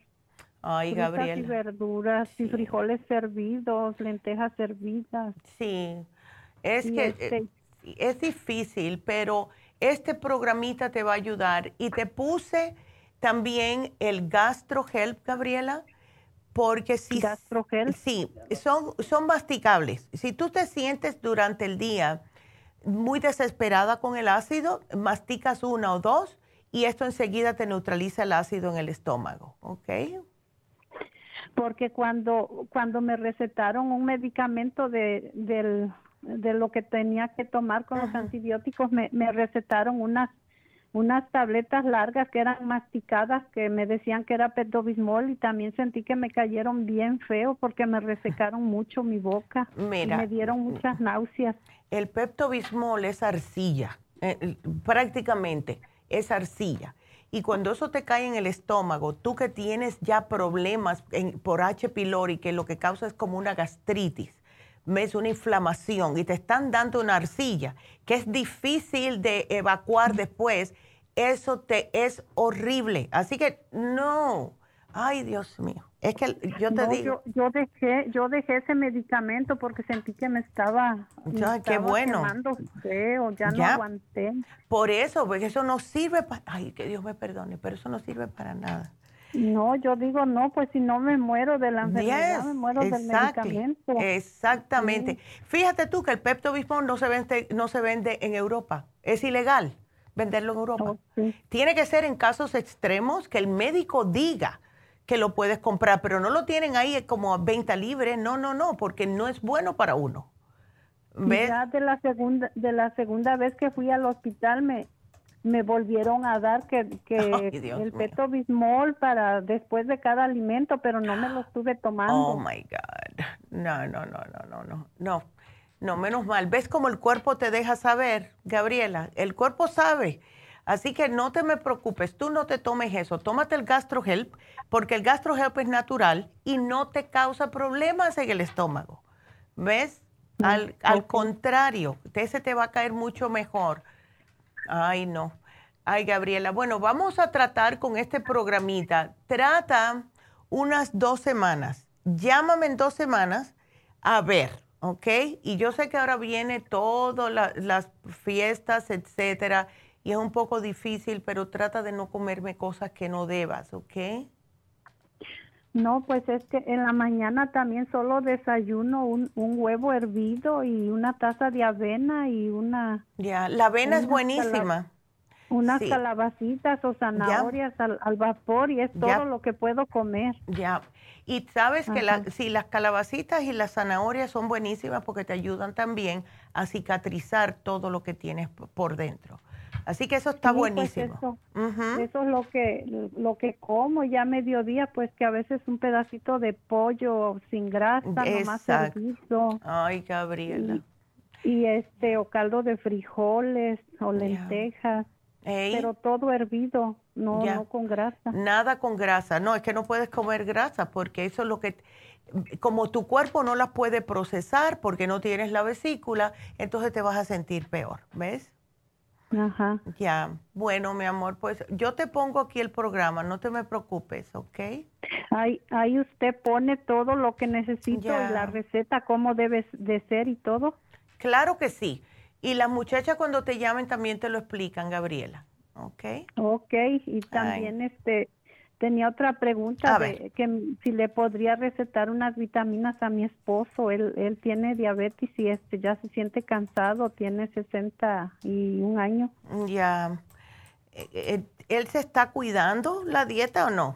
Ay, Gabriel. y verduras y frijoles servidos, lentejas servidas. Sí, es que este eh, es difícil, pero este programita te va a ayudar. Y te puse también el Gastro Help, Gabriela, porque si... ¿Gastro Sí, son, son masticables. Si tú te sientes durante el día muy desesperada con el ácido, masticas una o dos y esto enseguida te neutraliza el ácido en el estómago, ¿ok? Porque cuando, cuando me recetaron un medicamento de, del, de lo que tenía que tomar con los antibióticos, me, me recetaron unas unas tabletas largas que eran masticadas que me decían que era Pepto-Bismol y también sentí que me cayeron bien feo porque me resecaron mucho mi boca Mira, y me dieron muchas náuseas. El Pepto-Bismol es arcilla, eh, prácticamente es arcilla. Y cuando eso te cae en el estómago, tú que tienes ya problemas por H. pylori, que lo que causa es como una gastritis, ves una inflamación y te están dando una arcilla que es difícil de evacuar después, eso te es horrible. Así que no, ay Dios mío, es que yo te digo. Yo, dejé, yo dejé ese medicamento porque sentí que me estaba, ya, qué bueno. feo, ya, no aguanté. Por eso, porque eso no sirve para, ay, que Dios me perdone, pero eso no sirve para nada. No, yo digo no, pues si no me muero de la enfermedad, me muero del medicamento. Exactamente. Fíjate tú que el Pepto Bismol no se vende, no se vende en Europa. Es ilegal venderlo en Europa. Oh, Tiene que ser en casos extremos que el médico diga que lo puedes comprar, pero no lo tienen ahí como a venta libre. No, no, no, porque no es bueno para uno. ¿Ves? Ya de la segunda de la segunda vez que fui al hospital me me volvieron a dar que, que el peto bismol para después de cada alimento, pero no me lo estuve tomando. Oh my God. No, no, no, no, no, no. No, no, menos mal. ¿Ves cómo el cuerpo te deja saber, Gabriela? El cuerpo sabe. Así que no te me preocupes, tú no te tomes eso. Tómate el GastroHelp, porque el GastroHelp es natural y no te causa problemas en el estómago. ¿Ves? Mm, al, al contrario, ese te va a caer mucho mejor. Ay, no. Ay, Gabriela. Bueno, vamos a tratar con este programita. Trata unas dos semanas. Llámame en dos semanas a ver, ¿ok? Y yo sé que ahora viene todas las fiestas, etcétera, y es un poco difícil, pero trata de no comerme cosas que no debas, ¿ok? No, pues es que en la mañana también solo desayuno un, un huevo hervido y una taza de avena y una... Ya, la avena es buenísima. unas calabacitas o zanahorias al, vapor y es todo lo que puedo comer. Ya, y sabes que la, si las calabacitas y las zanahorias son buenísimas porque te ayudan también a cicatrizar todo lo que tienes por dentro. Así que eso está pues buenísimo. eso, es lo que lo que como ya mediodía, pues que a veces un pedacito de pollo sin grasa, nomás servido. Ay, Gabriela. Y, este o caldo de frijoles o lentejas. Pero todo hervido, no, no con grasa. Nada con grasa. No, es que no puedes comer grasa porque eso es lo que como tu cuerpo no las puede procesar porque no tienes la vesícula, entonces te vas a sentir peor, ¿ves? Ajá. Ya, bueno, mi amor, pues yo te pongo aquí el programa, no te me preocupes, ¿ok? Ahí, ahí usted pone todo lo que necesito la receta, cómo debe de ser y todo. Claro que sí. Y las muchachas cuando te llamen también te lo explican, Gabriela, ¿ok? Ok, y también este Tenía otra pregunta de que si le podría recetar unas vitaminas a mi esposo. Él, él tiene diabetes y este ya se siente cansado, tiene 61 años. Ya. Eh, eh, ¿Él se está cuidando la dieta o no?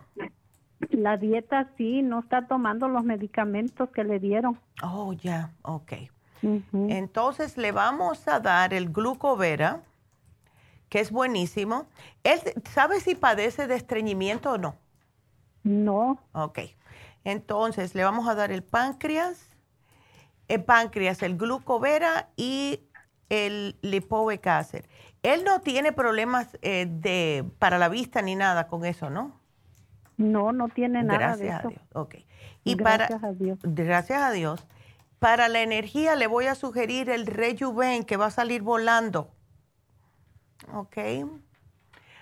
La dieta sí, no está tomando los medicamentos que le dieron. Oh, ya, ok. Entonces le vamos a dar el glucovera que es buenísimo. ¿Él sabe si padece de estreñimiento o no? No. Ok. Entonces, le vamos a dar el páncreas, el páncreas, el glucovera y el lipovecácer. Él no tiene problemas eh, de, para la vista ni nada con eso, ¿no? No, no tiene nada gracias de eso. A Dios. Ok. Y gracias a Dios. Gracias a Dios. Para la energía le voy a sugerir el Rejuven que va a salir volando. ¿Ok?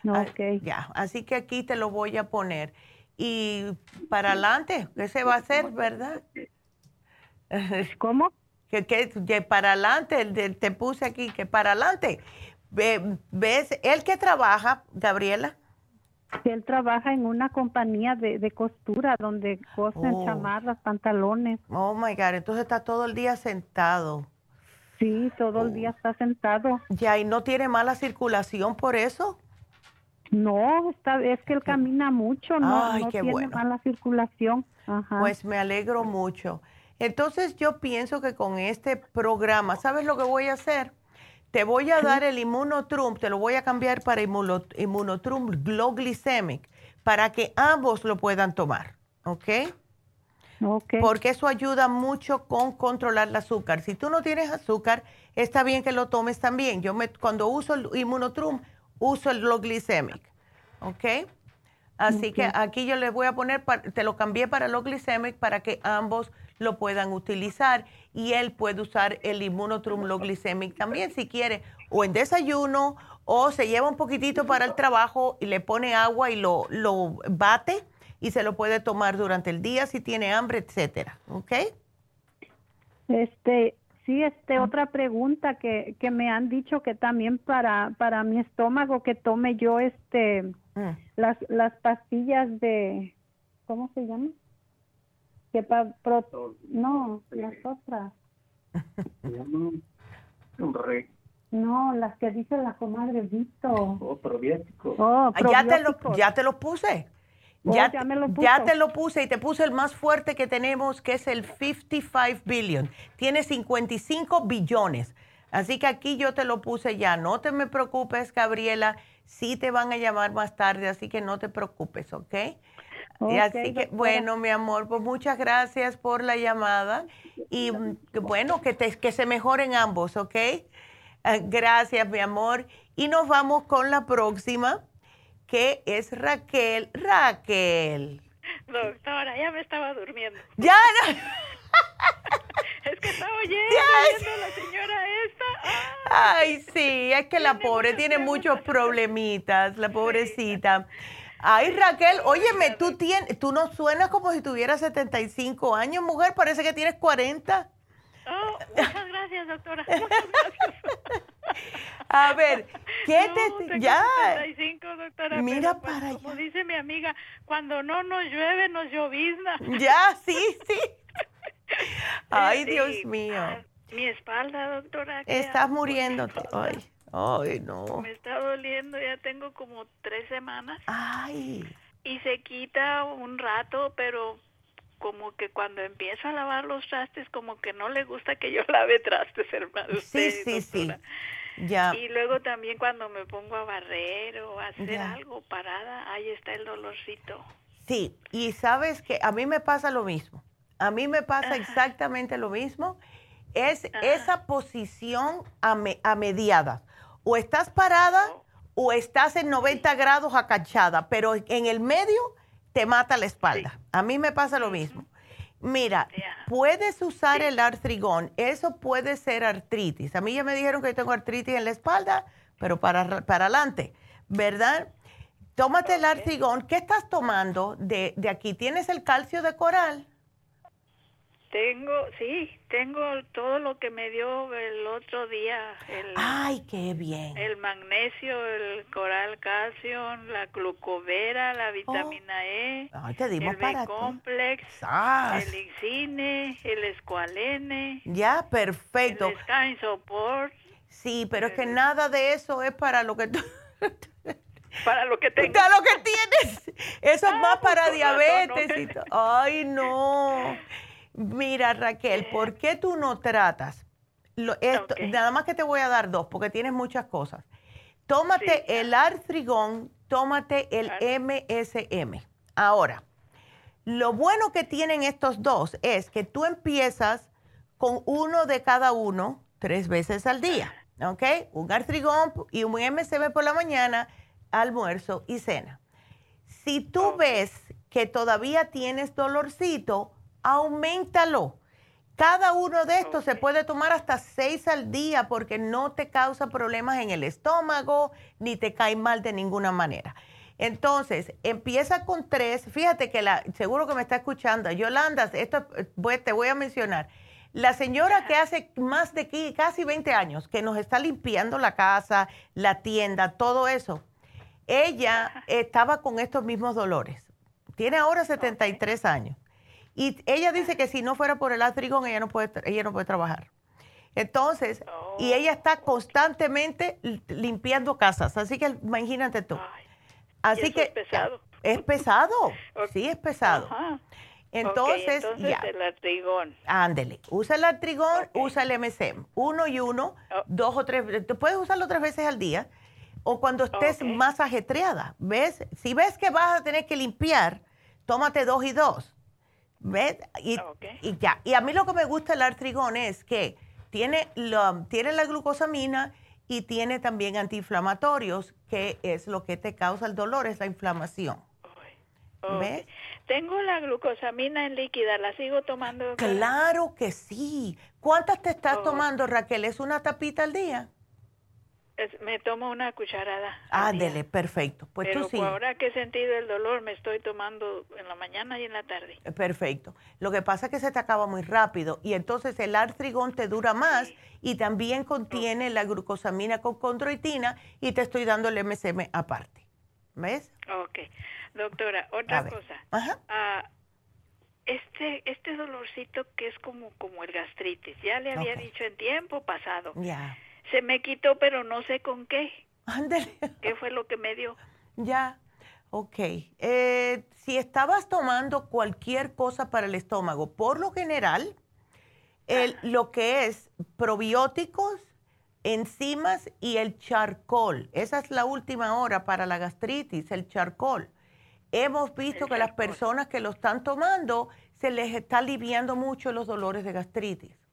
No, ah, ok. Ya, así que aquí te lo voy a poner. Y para adelante, ¿qué se va a hacer, verdad? ¿Cómo? Que, que, para adelante, te puse aquí, que para adelante. ¿Ves? ¿Él que trabaja, Gabriela? Él trabaja en una compañía de, costura donde cosen oh. chamarras, pantalones. Oh my God, entonces está todo el día sentado. Sí, todo el día está sentado. Ya, ¿y no tiene mala circulación por eso? No, está, es que él camina mucho, no, no tiene mala circulación. Pues me alegro mucho. Entonces yo pienso que con este programa, ¿sabes lo que voy a hacer? Te voy a dar el Immunotrum, te lo voy a cambiar para Immunotrum Glow Glycemic, para que ambos lo puedan tomar, ¿ok? Porque eso ayuda mucho con controlar el azúcar. Si tú no tienes azúcar, está bien que lo tomes también. Yo me, cuando uso el Immunotrum, uso el Low Glycemic. ¿Ok? Así que aquí yo les voy a poner, te lo cambié para Low Glycemic para que ambos lo puedan utilizar y él puede usar el Immunotrum Low Glycemic también si quiere, o en desayuno, o se lleva un poquitito para el trabajo y le pone agua y lo, lo bate y se lo puede tomar durante el día si tiene hambre, etcétera, ¿ok? Este, sí, este, otra pregunta que, que me han dicho que también para, para mi estómago que tome yo, este, mm. las, las pastillas de, ¿cómo se llama? Que para, no, las otras. No, las que dice la comadre Vito. Oh, probiótico. Oh, Ya te lo, ya te lo puse. Oh, ya, te lo puse y te puse el más fuerte que tenemos, que es el 55 billion. Tiene 55 billones. Así que aquí yo te lo puse ya. No te me preocupes, Gabriela. Sí te van a llamar más tarde, así que no te preocupes, ¿ok? y así que, bueno, mi amor, pues muchas gracias por la llamada y mm, bueno, que, te, que se mejoren ambos, ¿ok? Ah, gracias, mi amor. Y nos vamos con la próxima, que es Raquel. Raquel. Doctora, ya me estaba durmiendo. Ya, es que estaba oyendo a la señora esta. Ay, sí, es que la pobre tiene muchos problemitas, la pobrecita. Ay, Raquel, óyeme, tú, tienes, tú no suenas como si tuvieras 75 años, mujer, parece que tienes 40. Oh, muchas gracias, doctora. Muchas gracias. A ver, ¿qué te ya? 75, doctora, Mira para allá. Como dice mi amiga, cuando no nos llueve, nos llovizna. Ya, sí, sí. Ay, Dios mío. Mi espalda, doctora. Estás muriéndote. Ay. Ay, no. Me está doliendo, ya tengo como tres semanas. Ay. Y se quita un rato, pero como que cuando empiezo a lavar los trastes, como que no le gusta que yo lave trastes, hermano. Sí, sí, sí. Ya. Y luego también cuando me pongo a barrer o a hacer algo parada, ahí está el dolorcito. Sí, y sabes que a mí me pasa lo mismo. A mí me pasa exactamente lo mismo. Es esa posición a, a mediadas o estás parada o estás en 90 grados acachada, pero en el medio te mata la espalda. A mí me pasa lo mismo. Mira, puedes usar el artrigón, eso puede ser artritis. A mí ya me dijeron que yo tengo artritis en la espalda, pero para, para adelante, ¿verdad? Tómate el artrigón. ¿Qué estás tomando de, de aquí? ¿Tienes el calcio de coral? Tengo, sí, tengo todo lo que me dio el otro día. El, Ay, qué bien. El magnesio, el coral calcio, la glucovera, la vitamina oh. E, Ay, te dimos el para complex el Ixine, el escualene. Ya, perfecto. El Sky Support. Sí, pero es que nada de eso es para lo que tú... para lo que tengo. Para lo que tienes. Eso es ah, más para pues, diabetes. Ay, no. Mira, Raquel, ¿por qué tú no tratas? esto, Nada más que te voy a dar dos, porque tienes muchas cosas. Tómate el artrigón, tómate el MSM. Ahora, lo bueno que tienen estos dos es que tú empiezas con uno de cada uno tres veces al día, ¿ok? Un artrigón y un MSM por la mañana, almuerzo y cena. Si tú ves que todavía tienes dolorcito, aumentalo. Cada uno de estos se puede tomar hasta seis al día porque no te causa problemas en el estómago ni te cae mal de ninguna manera. Entonces, empieza con tres. Fíjate que la, seguro que me está escuchando, Yolanda, esto te voy a mencionar. La señora que hace más de casi 20 años que nos está limpiando la casa, la tienda, todo eso, ella estaba con estos mismos dolores. Tiene ahora 73 años. Y ella dice que si no fuera por el astrigón, ella no puede, ella no puede trabajar. Entonces, y ella está oh, constantemente limpiando casas. Así que imagínate tú. Así que es pesado. Es pesado. Sí, es pesado. Entonces, ya. el artrigón. Ándele. Usa el artrigón, usa el MSM. Uno y uno, oh. dos o tres. Puedes usarlo tres veces al día. O cuando estés más ajetreada. ¿Ves? Si ves que vas a tener que limpiar, tómate dos y dos. ¿Ves? Y, y, ya. Y a mí lo que me gusta del artrigón es que tiene, lo, tiene la glucosamina y tiene también antiinflamatorios, que es lo que te causa el dolor, es la inflamación. ¿Ves? Tengo la glucosamina en líquida, ¿la sigo tomando? Claro que sí. ¿Cuántas te estás tomando, Raquel? ¿Es una tapita al día? Me tomo una cucharada. Ándele, perfecto. Pues Pero tú sí. ahora que he sentido el dolor, me estoy tomando en la mañana y en la tarde. Eh, perfecto. Lo que pasa es que se te acaba muy rápido y entonces el artrigón te dura más y también contiene la glucosamina con condroitina y te estoy dando el MSM aparte. ¿Ves? Ok. Doctora, otra cosa. Ajá. Ah, este, este dolorcito que es como, como el gastritis, ya le había dicho en tiempo pasado. Ya se me quitó, pero no sé con qué. Ándale. ¿Qué fue lo que me dio? Ya, ok. Eh, si estabas tomando cualquier cosa para el estómago, por lo general, el, lo que es probióticos, enzimas y el charcoal. Esa es la última hora para la gastritis, el charcoal. Hemos visto que las personas que lo están tomando se les está aliviando mucho los dolores de gastritis.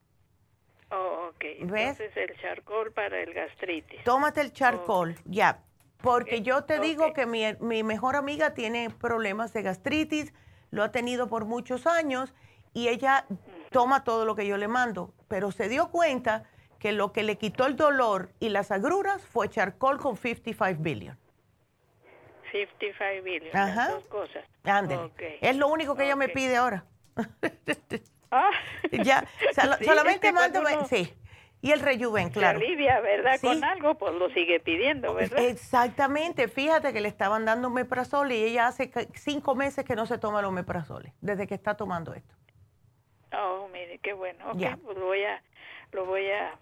Oh, ok. Entonces el charcoal para el gastritis. Tómate el charcoal, ya. Porque yo te digo que mi, mi, mejor amiga tiene problemas de gastritis, lo ha tenido por muchos años y ella toma todo lo que yo le mando, pero se dio cuenta que lo que le quitó el dolor y las agruras fue charcoal con 55 billion. 55 billion, Ajá. dos cosas. Es lo único que ella me pide ahora. ah. ya, solamente mándame, sí. Y el rejuven, claro. Con algo, pues lo sigue pidiendo, ¿verdad? Exactamente. Fíjate que le estaban dando omeprazol y ella hace cinco meses que no se toma el omeprazol, desde que está tomando esto. Oh, mire, qué bueno. Ok, pues lo voy a, lo voy a,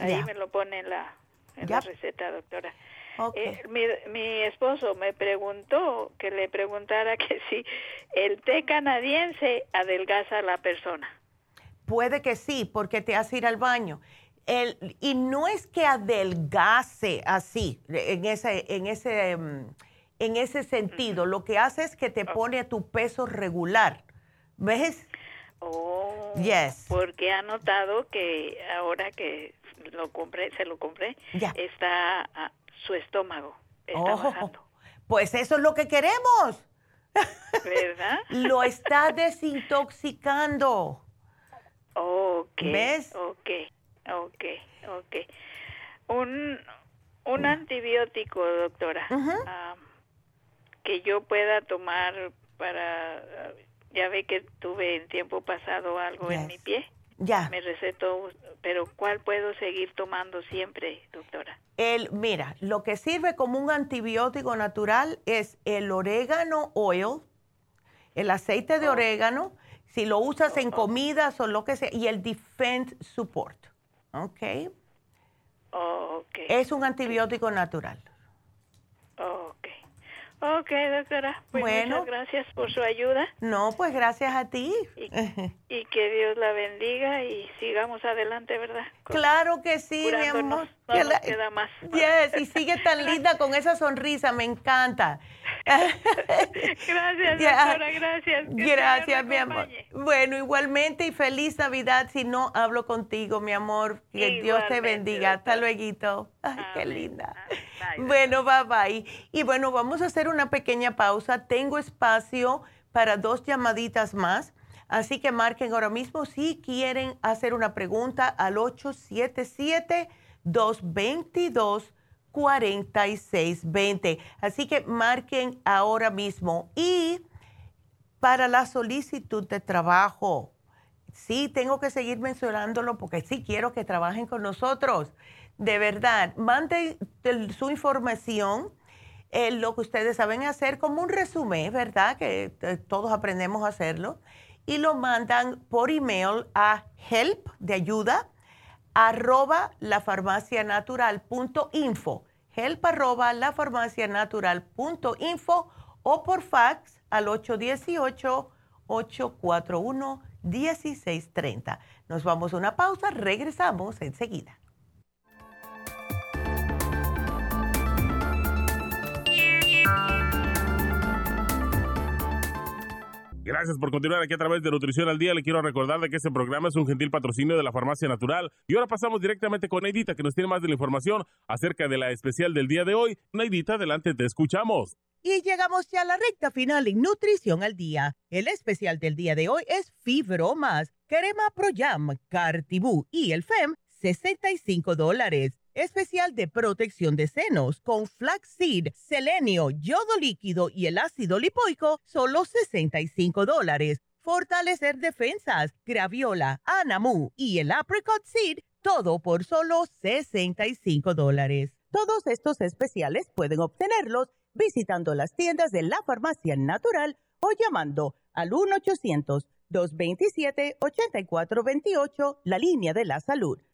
ahí me lo pone en la, en la receta, doctora. Eh, mi, mi esposo me preguntó que le preguntara que si el té canadiense adelgaza a la persona. Puede que sí, porque te hace ir al baño. El, y no es que adelgace así, en ese, en ese, mm, en ese sentido. Lo que hace es que te pone a tu peso regular. ¿Ves? Oh, yes. Porque ha notado que ahora que lo compré, se lo compré, está su estómago. Está oh, Pues eso es lo que queremos. ¿Verdad? lo está desintoxicando. Ok. ¿Ves? Ok, ok, ok. Un, un antibiótico, doctora, que yo pueda tomar para ya ve que tuve en tiempo pasado algo en mi pie. Ya. Me recetó, pero ¿cuál puedo seguir tomando siempre, doctora? El, mira, lo que sirve como un antibiótico natural es el orégano oil, el aceite de oh. orégano, si lo usas en oh, oh. comidas o lo que sea, y el Defense Support. ¿Ok? okay. Es un antibiótico natural. Ok. Ok, doctora. Pues muchas gracias por su ayuda. No, pues gracias a ti. Y, que Dios la bendiga y sigamos adelante, ¿verdad? claro que sí, mi amor. No nos queda más. Yes, y sigue tan linda con esa sonrisa, me encanta. gracias, doctora, gracias. gracias, mi amor. Bueno, igualmente y feliz Navidad. Si no hablo contigo, mi amor, que Dios te bendiga. Hasta luego. Ay, qué linda. bueno, bye bye. Y bueno, vamos a hacer una pequeña pausa. Tengo espacio para dos llamaditas más. Así que marquen ahora mismo si quieren hacer una pregunta al 877 222 4620. Así que marquen ahora mismo. Y para la solicitud de trabajo, sí tengo que seguir mencionándolo porque sí quiero que trabajen con nosotros. De verdad, manden su información, eh, lo que ustedes saben hacer como un resumen, ¿verdad? Que eh, todos aprendemos a hacerlo. Y lo mandan por email a help de ayuda arroba lafarmacianatural.info, help arroba lafarmacianatural.info o por fax al 818-841-1630. Nos vamos a una pausa, regresamos enseguida. Gracias por continuar aquí a través de Nutrición al Día. Le quiero recordar de que este programa es un gentil patrocinio de la Farmacia Natural. Y ahora pasamos directamente con Neidita, que nos tiene más de la información acerca de la especial del día de hoy. Neidita, adelante, te escuchamos. Y llegamos ya a la recta final en Nutrición al Día. El especial del día de hoy es Fibromas, Crema Pro Jam, Cartibú y el FEM, 65 dólares especial de protección de senos con flaxseed, selenio, yodo líquido y el ácido lipoico, solo 65 dólares. Fortalecer defensas, graviola, anamu y el apricot seed, todo por solo 65 dólares. Todos estos especiales pueden obtenerlos visitando las tiendas de la farmacia natural o llamando al 1-800-227-8428, la línea de la salud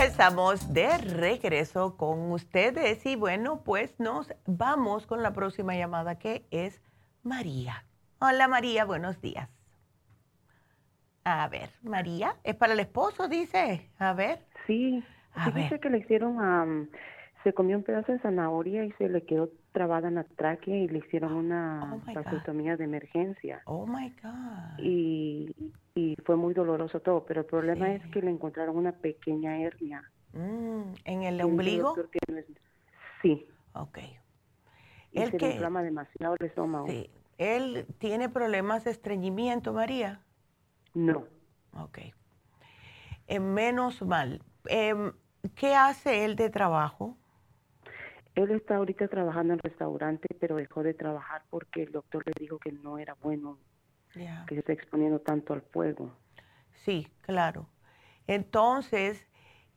Ya estamos de regreso con ustedes y bueno, pues nos vamos con la próxima llamada que es María. Hola María, buenos días. A ver, María, ¿es para el esposo, dice? A ver. Sí, a dice que le hicieron, se comió un pedazo de zanahoria y se le quedó trabada en la tráquea y le hicieron una oh de emergencia. Oh my God. Y, y, fue muy doloroso todo, pero el problema es que le encontraron una pequeña hernia. Mm, ¿En el ombligo? sí. Ok. Y se que, inflama demasiado el estómago. Sí. ¿Él tiene problemas de estreñimiento, María? No. Ok. Eh, menos mal. Em, ¿Qué hace él de trabajo? Él está ahorita trabajando en restaurante, pero dejó de trabajar porque el doctor le dijo que no era bueno que se esté exponiendo tanto al fuego. Sí, claro. Entonces,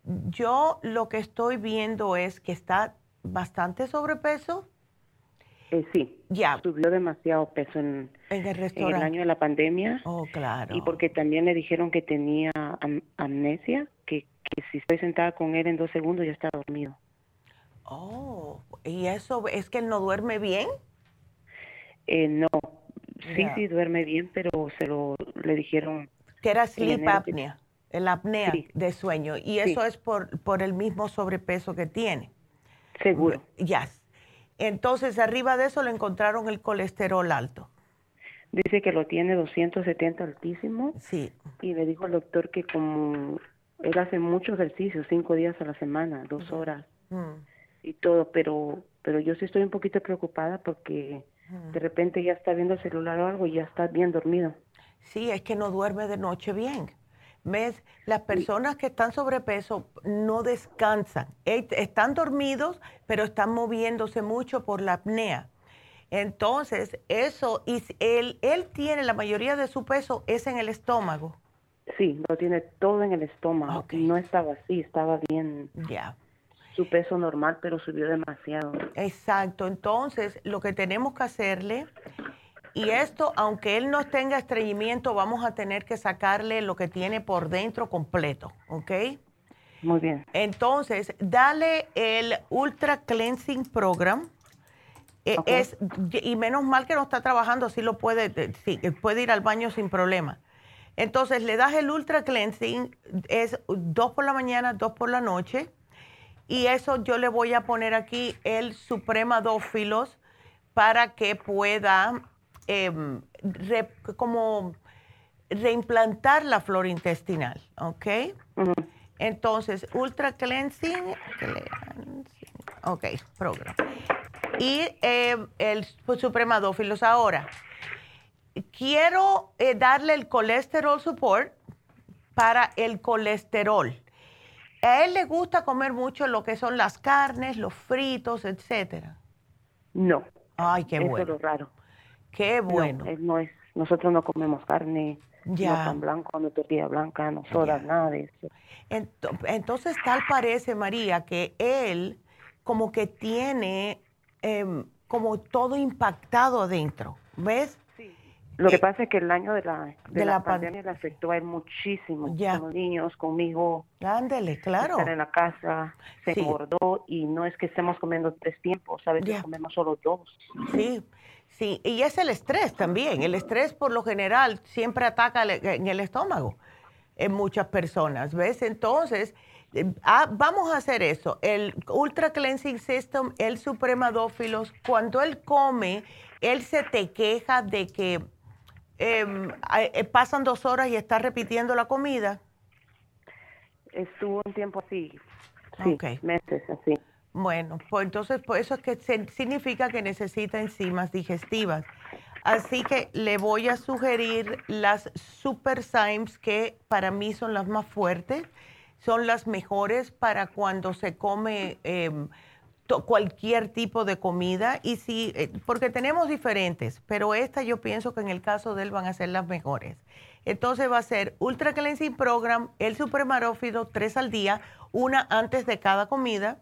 yo lo que estoy viendo es que está bastante sobrepeso. Eh, sí, ya. subió demasiado peso en, el en, el año de la pandemia. Oh, claro. Y porque también le dijeron que tenía amnesia, que, que si estoy sentada con él en dos segundos ya está dormido. Oh, ¿y eso es que él no duerme bien? Eh, no, sí, sí duerme bien, pero se lo le dijeron que era sleep apnea, el apnea de sueño, y eso es por, por el mismo sobrepeso que tiene. Seguro. Ya. Entonces, arriba de eso le encontraron el colesterol alto. Dice que lo tiene 270 altísimo. Sí. Y le dijo al doctor que como él hace mucho ejercicio, cinco días a la semana, dos horas. Mm y todo, pero pero yo sí estoy un poquito preocupada porque de repente ya está viendo el celular o algo y ya está bien dormido. Sí, es que no duerme de noche bien. ¿Ves? Las personas que están sobrepeso no descansan. Están dormidos, pero están moviéndose mucho por la apnea. Entonces, eso, y él, él tiene la mayoría de su peso es en el estómago. Sí, lo tiene todo en el estómago. No estaba así, estaba bien. Ya su peso normal, pero subió demasiado. Exacto, entonces lo que tenemos que hacerle, y esto, aunque él no tenga estreñimiento, vamos a tener que sacarle lo que tiene por dentro completo, ¿ok? Muy bien. Entonces, dale el Ultra Cleansing Program. E, es, y menos mal que no está trabajando, así lo puede, sí, puede ir al baño sin problema. Entonces, le das el Ultra Cleansing, es dos por la mañana, dos por la noche y eso yo le voy a poner aquí el supremadófilos para que pueda em, como reimplantar la flora intestinal, ¿ok? Entonces, Ultra Cleansing, ok, programa. Y em, el supremadófilos ahora. Quiero eh, darle el colesterol support para el colesterol. ¿A él le gusta comer mucho lo que son las carnes, los fritos, etcétera? No. Ay, qué bueno. Eso es raro. Qué bueno. No, es, nosotros no comemos carne, ya. no pan blanco, no tortilla blanca, no soda, nada de eso. Entonces, tal parece, María, que él como que tiene em, como todo impactado adentro, ¿ves? Lo que pasa es que el año de la, de, la, pandemia le afectó a él muchísimo. Ya. Los niños, conmigo. Ándele, claro. Estar en la casa, se engordó y no es que estemos comiendo tres tiempos, ¿sabes? que comemos solo dos. Sí, sí. Y es el estrés también. El estrés, por lo general, siempre ataca en el estómago en muchas personas, ¿ves? Entonces, eh, ah, vamos a hacer eso. El Ultra Cleansing System, el Supremadófilos, cuando él come, él se te queja de que Em, eh, pasan dos horas y está repitiendo la comida? Estuvo un tiempo así, sí, meses así. Bueno, pues entonces pues eso es que significa que necesita enzimas digestivas. Así que le voy a sugerir las Super Symes que para mí son las más fuertes, son las mejores para cuando se come em, cualquier tipo de comida y si, eh, porque tenemos diferentes, pero esta yo pienso que en el caso de él van a ser las mejores. Entonces va a ser Ultra Cleansing Program, el Supremarófido, tres al día, una antes de cada comida.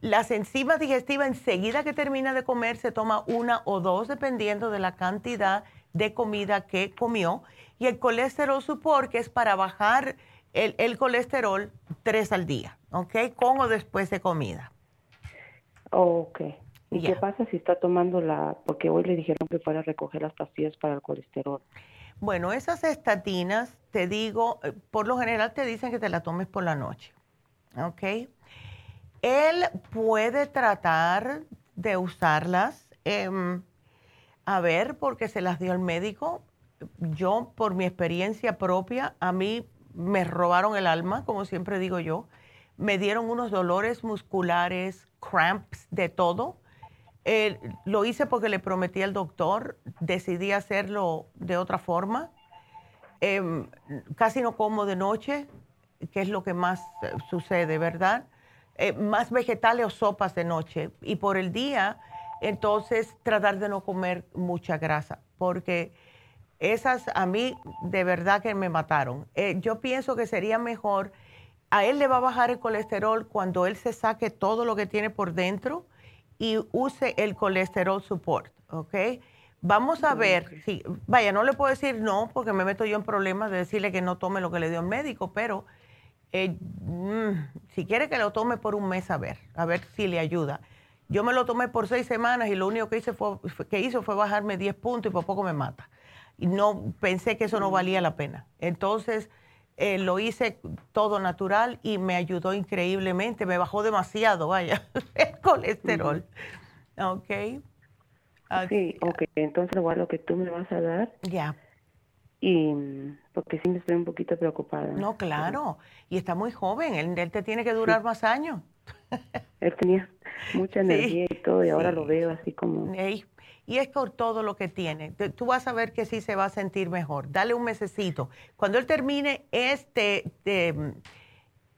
Las enzimas digestivas enseguida que termina de comer se toma una o dos dependiendo de la cantidad de comida que comió. Y el colesterol support, que es para bajar el, el colesterol tres al día, ¿ok? Con o después de comida. Ok. ¿Y qué pasa si está tomando la, porque hoy le dijeron que fuera a recoger las pastillas para el colesterol? Bueno, esas estatinas, te digo, eh, por lo general te dicen que te la tomes por la noche, ¿ok? Él puede tratar de usarlas, em, a ver, porque se las dio el médico. Yo, por mi experiencia propia, a mí me robaron el alma, como siempre digo yo. Me dieron unos dolores musculares, cramps, de todo. Eh, lo hice porque le prometí al doctor, decidí hacerlo de otra forma. Em, casi no como de noche, que es lo que más eh, sucede, ¿verdad? Eh, más vegetales o sopas de noche. Y por el día, entonces tratar de no comer mucha grasa, porque esas a mí de verdad que me mataron. yo pienso que sería mejor, a él le va a bajar el colesterol cuando él se saque todo lo que tiene por dentro y use el colesterol support, ¿ok? Vamos a ver, si, vaya, no le puedo decir no porque me meto yo en problemas de decirle que no tome lo que le dio el médico, pero eh, mm, si quiere que lo tome por un mes a ver, a ver si le ayuda. Yo me lo tomé por seis semanas y lo único que hice fue, que hizo fue bajarme 10 puntos y por poco me mata. Y no pensé que eso no valía la pena. Entonces, eh, lo hice todo natural y me ayudó increíblemente, me bajó demasiado, vaya, el colesterol. Ok. Sí, ok, entonces igual lo que tú me vas a dar. Ya. Y porque sí me estoy un poquito preocupada. No, claro, y está muy joven, él, te tiene que durar más años. él tenía mucha energía y todo, y ahora lo veo así como y es por todo lo que tiene. Tú vas a ver que sí se va a sentir mejor. Dale un mesecito. Cuando él termine este,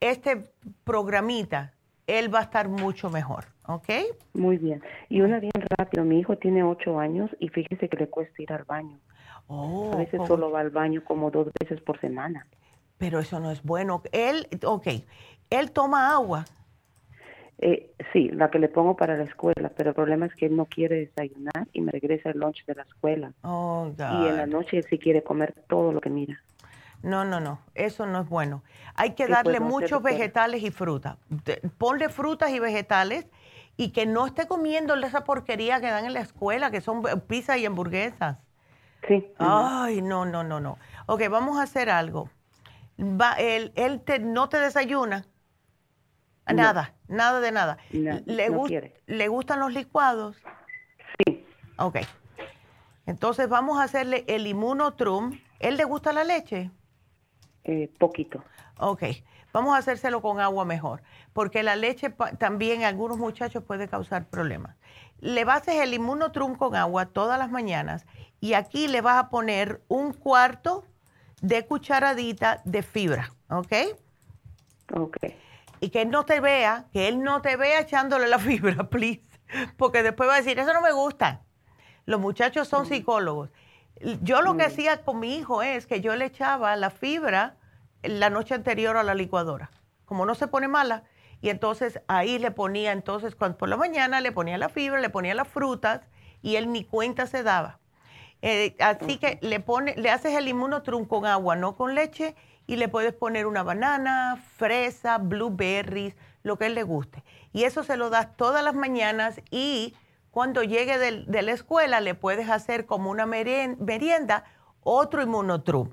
este programita, él va a estar mucho mejor, ¿ok? Muy bien. Y una bien rápido, mi hijo tiene ocho años y fíjese que le cuesta ir al baño. Oh, a veces solo va al baño como dos veces por semana. Pero eso no es bueno. Él, ok, él toma agua. Eh, sí, la que le pongo para la escuela, pero el problema es que él no quiere desayunar y me regresa el lunch de la escuela. Oh, y en la noche él sí quiere comer todo lo que mira. No, no, no, eso no es bueno. Hay que darle muchos vegetales y frutas. Ponle frutas y vegetales y que no esté comiendo esa porquería que dan en la escuela, que son pizza y hamburguesas. Sí. Ay, no, no, no, no. Ok, vamos a hacer algo. Va, él él te, no te desayuna. Nada, nada de nada. ¿Le, ¿Le gustan los licuados? Sí. Ok. Entonces vamos a hacerle el inmunotrum. ¿Él le gusta la leche? Eh, poquito. Ok. Vamos a hacérselo con agua mejor, porque la leche también a algunos muchachos puede causar problemas. Le vas a hacer el inmunotrum con agua todas las mañanas y aquí le vas a poner un cuarto de cucharadita de fibra, ¿ok? Ok y que él no te vea, que él no te vea echándole la fibra, please, porque después va a decir, eso no me gusta. Los muchachos son psicólogos. Yo lo que hacía con mi hijo es que yo le echaba la fibra la noche anterior a la licuadora, como no se pone mala, y entonces ahí le ponía, entonces cuando por la mañana le ponía la fibra, le ponía las frutas y él ni cuenta se daba. Eh, así que le, pone, le haces el inmunotrum con agua, no con leche, y le puedes poner una banana, fresa, blueberries, lo que él le guste. Y eso se lo das todas las mañanas y cuando llegue de, la escuela le puedes hacer como una merienda otro inmunotrum.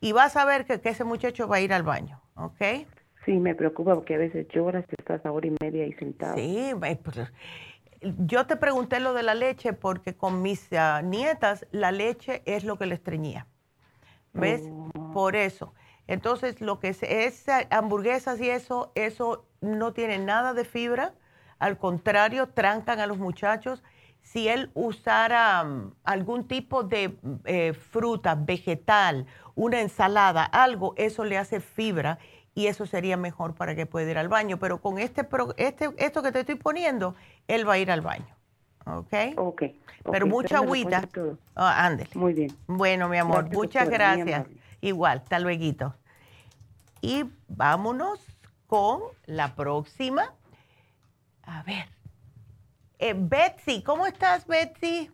Y vas a ver que, ese muchacho va a ir al baño, ¿ok? Sí, me preocupa porque a veces lloras que estás a hora y media ahí sentado. Sí, pues, yo te pregunté lo de la leche porque con mis ah, nietas la leche es lo que les estreñía. ¿Ves? Oh. Por eso. Entonces, lo que es, es, hamburguesas y eso, eso no tiene nada de fibra, al contrario, trancan a los muchachos. Si él usara mm, algún tipo de eh, fruta, vegetal, una ensalada, algo, eso le hace fibra y eso sería mejor para que pueda ir al baño. Pero con este, este esto que te estoy poniendo, él va a ir al baño. ¿Ok? Ok. Pero mucha agüita. Ah, ándele. Muy bien. Bueno, mi amor, muchas gracias. Igual, hasta luego. Y vámonos con la próxima. A ver. Eh, Betsy, ¿cómo estás, Betsy?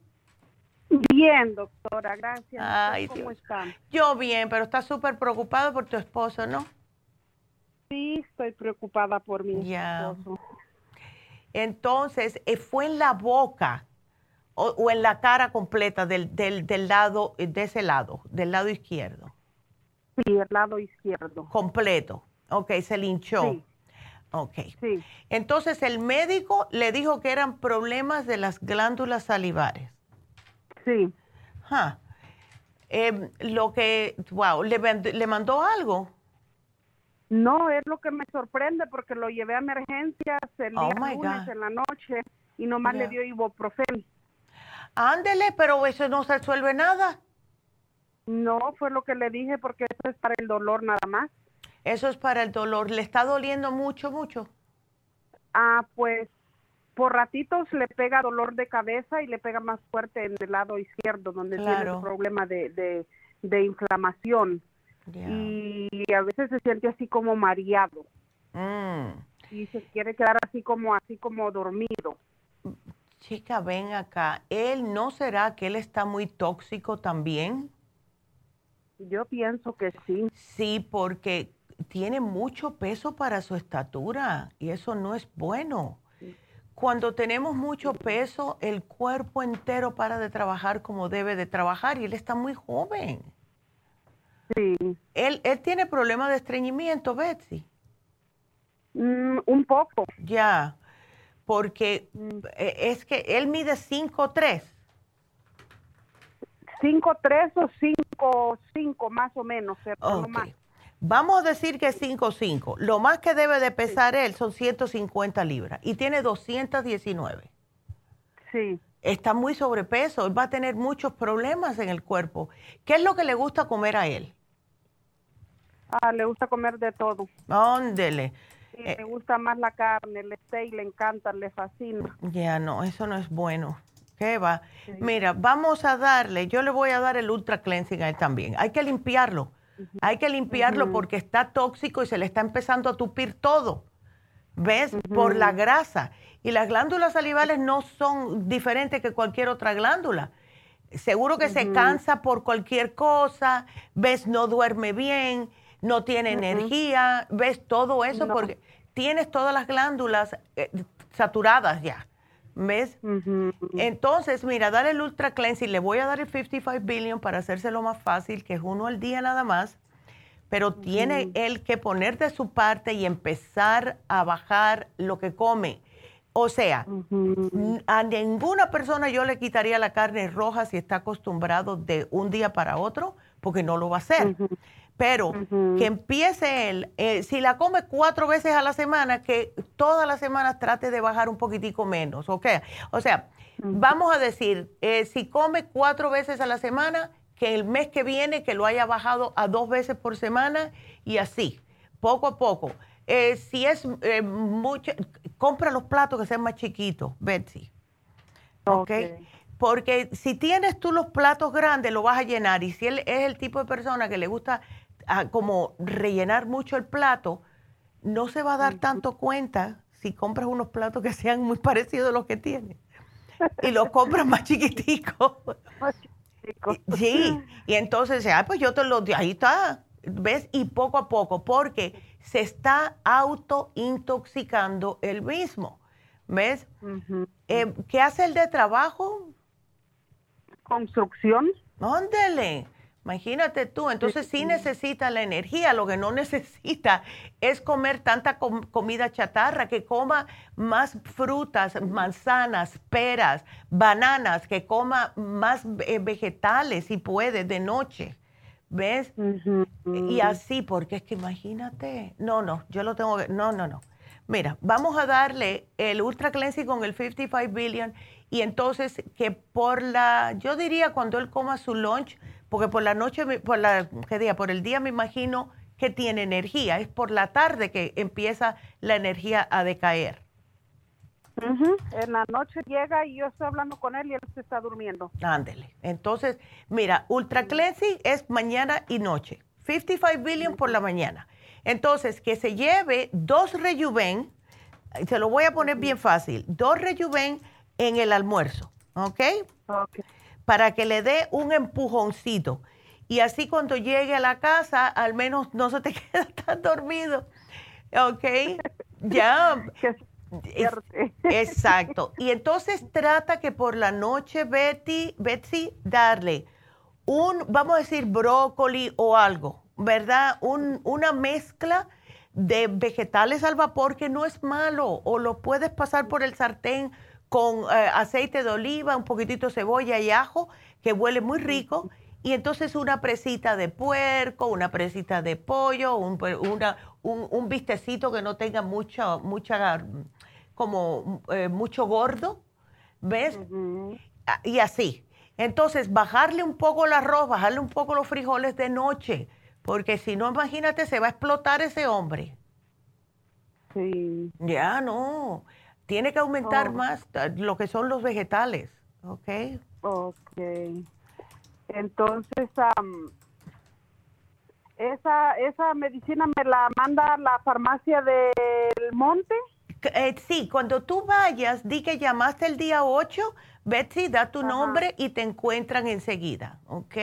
Bien, doctora, gracias. ¿Cómo están? Yo bien, pero estás súper preocupado por tu esposo, ¿no? sí estoy preocupada por mi esposo. Entonces, eh, ¿fue en la boca o, en la cara completa del, del, del, lado, de ese lado, del lado izquierdo? Sí, el lado izquierdo. Completo. Ok, se linchó. Sí. Ok. Sí. Entonces, el médico le dijo que eran problemas de las glándulas salivares. Sí. Em, lo que, wow, ¿le, ¿le mandó algo? No, es lo que me sorprende porque lo llevé a emergencias el oh día lunes en la noche y nomás le dio ibuprofeno. Ándele, pero eso no se resuelve nada. No, fue lo que le dije porque eso es para el dolor nada más. Eso es para el dolor. ¿Le está doliendo mucho, mucho? Ah, pues por ratitos le pega dolor de cabeza y le pega más fuerte en el lado izquierdo, donde tiene el problema de, de, inflamación. Y a veces se siente así como mareado. Mm. Y se quiere quedar así como, así como dormido. Chica, ven acá. ¿Él no será que él está muy tóxico también? Yo pienso que sí. Sí, porque tiene mucho peso para su estatura y eso no es bueno. Cuando tenemos mucho peso, el cuerpo entero para de trabajar como debe de trabajar y él está muy joven. Sí. Él, él tiene problemas de estreñimiento, Betsy. Mm, un poco. Ya, porque mm. e, es que él mide 5'3". 5'3 o 5'5 más o menos, pero no más. Vamos a decir que es 5'5". Lo más que debe de pesar él son 150 libras y tiene 219. Sí. Está muy sobrepeso, él va a tener muchos problemas en el cuerpo. ¿Qué es lo que le gusta comer a él? Ah, le gusta comer de todo. Óndele. Sí, le gusta más la carne, el steak le encanta, le fascina. Ya no, eso no es bueno. Mira, vamos a darle, yo le voy a dar el ultra cleansing a él también. Hay que limpiarlo hay que limpiarlo porque está tóxico y se le está empezando a tupir todo. ¿Ves? Por la grasa. Y las glándulas salivales no son diferentes que cualquier otra glándula. Seguro que se cansa por cualquier cosa, ves, no duerme bien, no tiene energía, ves todo eso porque tienes todas las glándulas eh, saturadas ya. ¿Ves? Entonces, mira, dale el Ultra Cleansing. Le voy a dar el 55 Billion para hacérselo más fácil, que es uno al día nada más. Pero tiene él que poner de su parte y empezar a bajar lo que come. O sea, a ninguna persona yo le quitaría la carne roja si está acostumbrado de un día para otro, porque no lo va a hacer. Pero que empiece él, eh, si la come cuatro veces a la semana, que todas las semanas trate de bajar un poquitico menos, ¿ok? O sea, vamos a decir, eh, si come cuatro veces a la semana, que el mes que viene que lo haya bajado a dos veces por semana y así, poco a poco. Eh, si es mucho, compra los platos que sean más chiquitos, Betsy. ¿Ok? Porque si tienes tú los platos grandes, lo vas a llenar. Y si él es el tipo de persona que le gusta como rellenar mucho el plato, no se va a dar tanto cuenta si compras unos platos que sean muy parecidos a los que tiene. Y los compras más chiquiticos. Sí, y entonces, ah, pues yo te lo, ahí está, ¿ves? Y poco a poco, porque se está auto-intoxicando el mismo, ¿ves? Eh, ¿Qué hace el de trabajo? Construcción. Óndele. Imagínate tú, entonces sí necesita la energía, lo que no necesita es comer tanta comida chatarra, que coma más frutas, manzanas, peras, bananas, que coma más eh, vegetales si puede de noche. ¿Ves? Y así, porque es que imagínate, no, no, yo lo tengo que, no, no, no. Mira, vamos a darle el Ultra Cleansing con el 55 Billion y entonces que por la, yo diría cuando él coma su lunch, porque por la noche, por la, ¿qué día? Por el día me imagino que tiene energía. Es por la tarde que empieza la energía a decaer. En la noche llega y yo estoy hablando con él y él se está durmiendo. Ándele. Entonces, mira, Ultra Cleansing es mañana y noche. 55 billion por la mañana. Entonces, que se lleve dos rejuven, se lo voy a poner bien fácil, dos rejuven en el almuerzo, ¿ok? Ok para que le dé un empujoncito. Y así cuando llegue a la casa, al menos no se te queda tan dormido. ¿Ok? Ya. exacto. Y entonces trata que por la noche, Betty, Betsy, darle un, vamos a decir, brócoli o algo, ¿verdad? Un, una mezcla de vegetales al vapor que no es malo, o lo puedes pasar por el sartén con eh, aceite de oliva, un poquitito de cebolla y ajo, que huele muy rico, y entonces una presita de puerco, una presita de pollo, un, una, un, vistecito que no tenga mucha, mucha, como eh, mucho gordo, ¿ves? Ah, y así. Entonces, bajarle un poco el arroz, bajarle un poco los frijoles de noche, porque si no, imagínate, se va a explotar ese hombre. Sí. Ya, no. Tiene que aumentar oh. más eh, lo que son los vegetales, ¿ok? Ok. Entonces, esa, esa medicina me la manda la farmacia del monte. Eh, sí, cuando tú vayas, di que llamaste el día 8, Betsy, da tu nombre y te encuentran enseguida, ¿ok?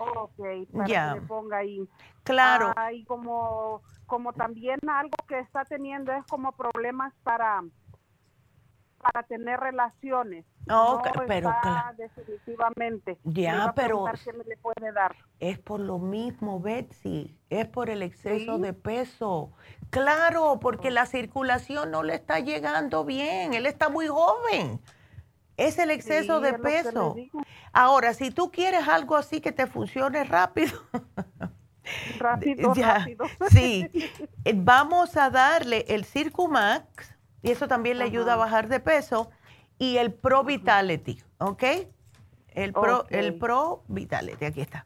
Ok, para que me ponga ahí. Claro. y como, como también algo que está teniendo es como problemas para para tener relaciones. Oh, pero definitivamente. Ya, pero qué me le puede dar. es por lo mismo, Betsy, es por el exceso de peso. Claro, porque la circulación no le está llegando bien, él está muy joven. Es el exceso de peso. Ahora, si tú quieres algo así que te funcione rápido. rápido, rápido. Sí, eh, vamos a darle el Circumax y eso también le ayuda a bajar de peso. Y el Pro Vitality, ¿ok? El Pro, el Pro Vitality, aquí está.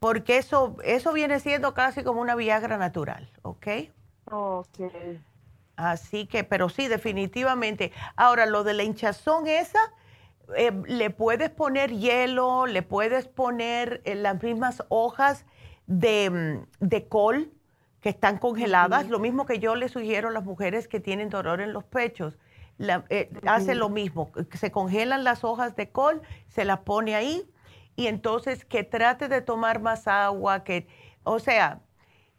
Porque eso, eso viene siendo casi como una Viagra natural, ¿ok? Ok. Así que, pero sí, definitivamente. Ahora, lo de la hinchazón esa, eh, le puedes poner hielo, le puedes poner eh, las mismas hojas de, mm, de col que están congeladas, lo mismo que yo le sugiero a las mujeres que tienen dolor en los pechos. Eh, hace lo mismo, se congelan las hojas de col, se las pone ahí y entonces que trate de tomar más agua, que, o sea,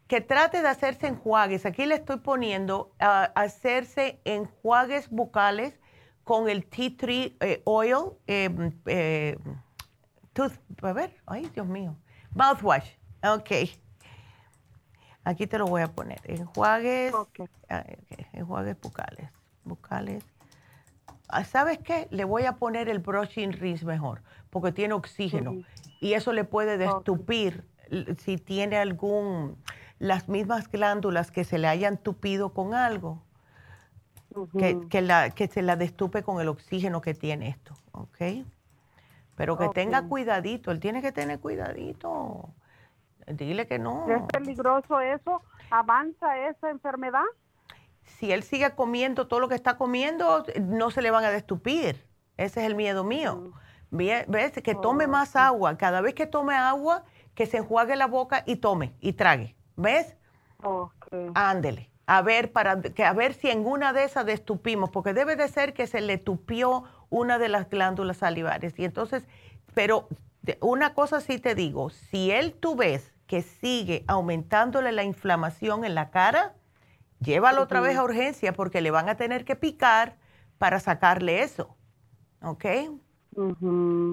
que trate de hacerse enjuagues. Aquí le estoy poniendo a hacerse enjuagues bucales con el tea tree eh, oil, em, eh, tooth, a ver, ay Dios mío, mouthwash, ok. Aquí te lo voy a poner. Enjuagues. Enjuagues bucales. Bucales. Ah, ¿Sabes qué? Le voy a poner el brushing rinse mejor, porque tiene oxígeno. Y eso le puede destupir si tiene algún, las mismas glándulas que se le hayan tupido con algo. que, la, que se la destupe con el oxígeno que tiene esto, ¿ok? Pero que tenga cuidadito, él tiene que tener cuidadito. Dile que no. ¿Es peligroso eso? ¿Avanza esa enfermedad? Si él sigue comiendo todo lo que está comiendo, no se le van a destupir. Ese es el miedo mío. Mm. ¿Ves? Que tome más agua. Cada vez que tome agua, que se enjuague la boca y tome y trague. ¿Ves? Ándele. A ver, para, que, a ver si en una de esas destupimos, porque debe de ser que se le tupió una de las glándulas salivares. Y entonces, pero una cosa sí te digo, si él tú ves que sigue aumentándole la inflamación en la cara, llévalo otra vez a urgencia porque le van a tener que picar para sacarle eso. ¿Ok?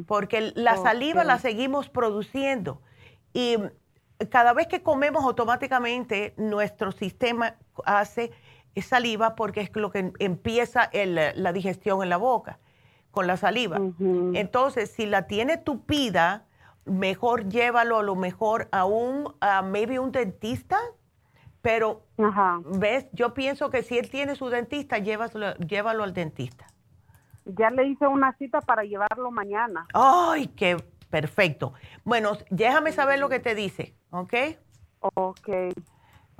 Porque la saliva la seguimos produciendo y cada vez que comemos automáticamente nuestro sistema hace saliva porque es lo que empieza la digestión en la boca con la saliva. Entonces, si la tiene tupida, mejor llévalo a lo mejor a un, maybe un dentista, pero, ¿ves? Yo pienso que si él tiene su dentista, llévalo, llévalo al dentista. Ya le hice una cita para llevarlo mañana. ¡Ay, qué perfecto! Bueno, déjame saber lo que te dice, ¿ok? Ok.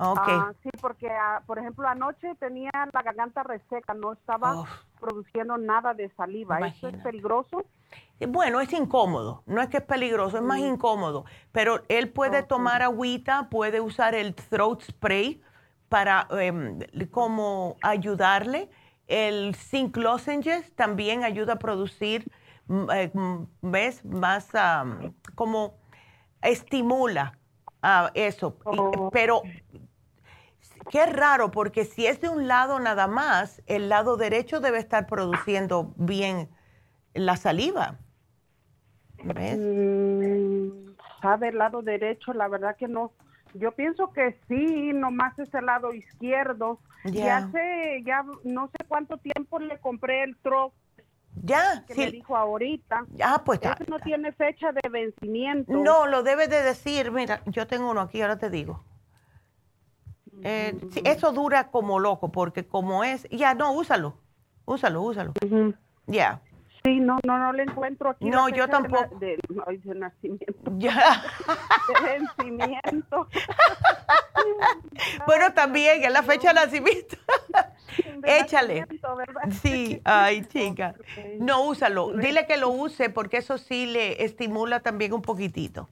Okay. Ah, sí, porque, ah, por ejemplo, anoche tenía la garganta reseca, no estaba produciendo nada de saliva. ¿Eso es peligroso? Bueno, es incómodo, no es que es peligroso, es más incómodo, pero él puede tomar agüita, puede usar el throat spray para em, como ayudarle. El zinc lozenges también ayuda a producir, mm, eh, mm, ¿ves? Más como estimula eso. Oh. Pero Qué raro, porque si es de un lado nada más, el lado derecho debe estar produciendo bien la saliva. ¿Ves? Mm, sabe el lado derecho, la verdad que no. Yo pienso que sí, nomás es el lado izquierdo. Ya hace, ya no sé cuánto tiempo le compré el troc. Ya, que me dijo ahorita. Ah, pues Ese no tiene fecha de vencimiento. No, lo debe de decir. Mira, yo tengo uno aquí, ahora te digo. Eh, eso dura como loco, porque como es, ya no, úsalo, úsalo, úsalo. Ya. Sí, no, no, no le encuentro aquí. No, yo tampoco. De, de, nacimiento. Ya. De vencimiento. bueno, también es la fecha de nacimiento. Échale. Sí, ay, chica. No, úsalo. Dile que lo use porque eso sí le estimula también un poquitito.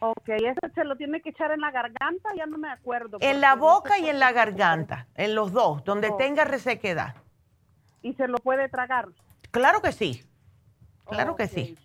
Ok, eso se lo tiene que echar en la garganta, ya no me acuerdo. En la boca y en la garganta, en los dos, donde tenga resequedad. ¿Y se lo puede tragar? Claro que sí, claro que sí.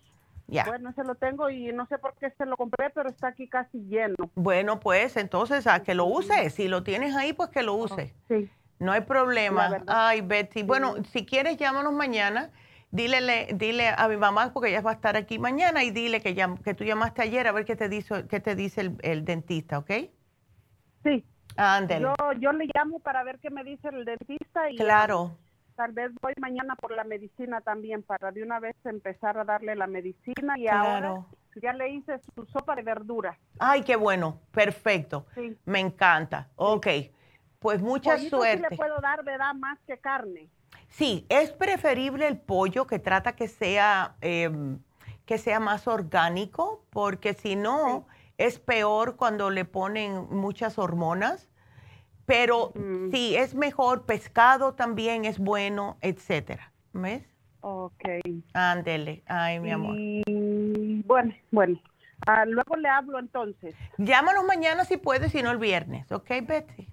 Ya. Bueno, se lo tengo y no sé por qué se lo compré, pero está aquí casi lleno. Bueno, pues entonces a que lo use. Si lo tienes ahí, pues que lo use. sí. No hay problema. Ay, Betty. Bueno, si quieres, llámanos mañana dile, dile a mi mamá, porque ella va a estar aquí mañana, y dile que, que tú llamaste ayer a ver qué te dice, qué te dice el, dentista, ¿ok? Sí. Ándale. Yo, yo le llamo para ver qué me dice el dentista y claro. tal vez voy mañana por la medicina también para de una vez empezar a darle la medicina y ahora ya le hice su sopa de verdura. Ay, qué bueno, perfecto. Sí. Me encanta. Ok, pues mucha suerte. Sí le puedo dar, ¿verdad? Más que carne. Sí, es preferible el pollo que trata que sea, em, que sea más orgánico, porque si no, es peor cuando le ponen muchas hormonas. Pero sí, es mejor, pescado también es bueno, etcétera. ¿Ves? Ok. Ándele, ay, mi amor. bueno, bueno. Ah, luego le hablo entonces. Llámanos mañana si puedes, si no el viernes, ¿ok, Betsy?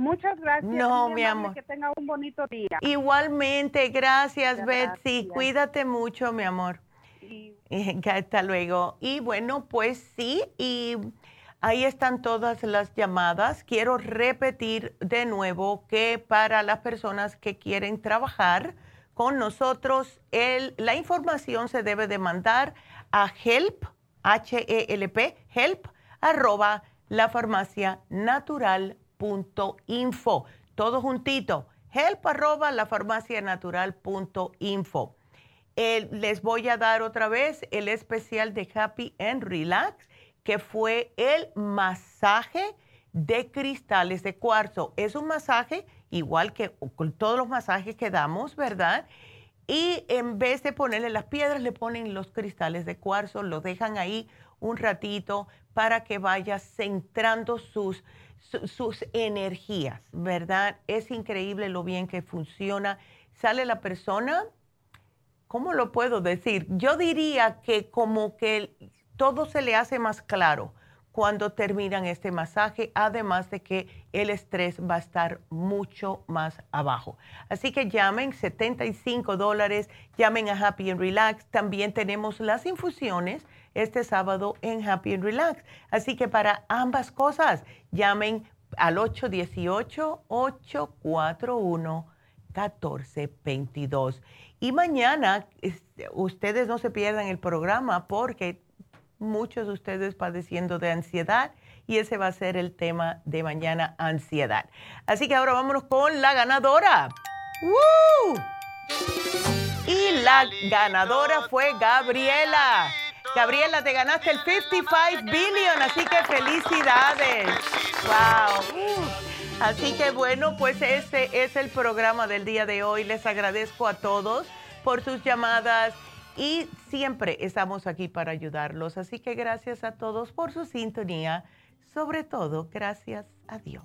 Muchas gracias. No, mi amor. Que tenga un bonito día. Igualmente, gracias, Betsy. Cuídate mucho, mi amor. Y... Hasta luego. Y bueno, pues sí, y ahí están todas las llamadas. Quiero repetir de nuevo que para las personas que quieren trabajar con nosotros, el, la información se debe de mandar a help, H-E-L-P, help, arroba la farmacia natural info. Todo juntito. Help arroba la info. les voy a dar otra vez el especial de Happy and Relax, que fue el masaje de cristales de cuarzo. Es un masaje igual que con todos los masajes que damos, ¿verdad? Y en vez de ponerle las piedras, le ponen los cristales de cuarzo, lo dejan ahí un ratito para que vaya centrando sus sus energías, ¿verdad? Es increíble lo bien que funciona. Sale la persona, ¿cómo lo puedo decir? Yo diría que como que todo se le hace más claro cuando terminan este masaje, además de que el estrés va a estar mucho más abajo. Así que llamen 75 dólares, llamen a Happy and Relax. También tenemos las infusiones este sábado en Happy and Relax. Así que para ambas cosas, llamen al 818-841-1422. Y mañana este, ustedes no se pierdan el programa porque muchos de ustedes padeciendo de ansiedad y ese va a ser el tema de mañana, ansiedad. Así que ahora vámonos con la ganadora. Y la ganadora fue Gabriela. Gabriela, te ganaste el 55 billion, así que felicidades. Wow. Así que bueno, pues este es el programa del día de hoy. Les agradezco a todos por sus llamadas y siempre estamos aquí para ayudarlos. Así que gracias a todos por su sintonía. Sobre todo, gracias a Dios.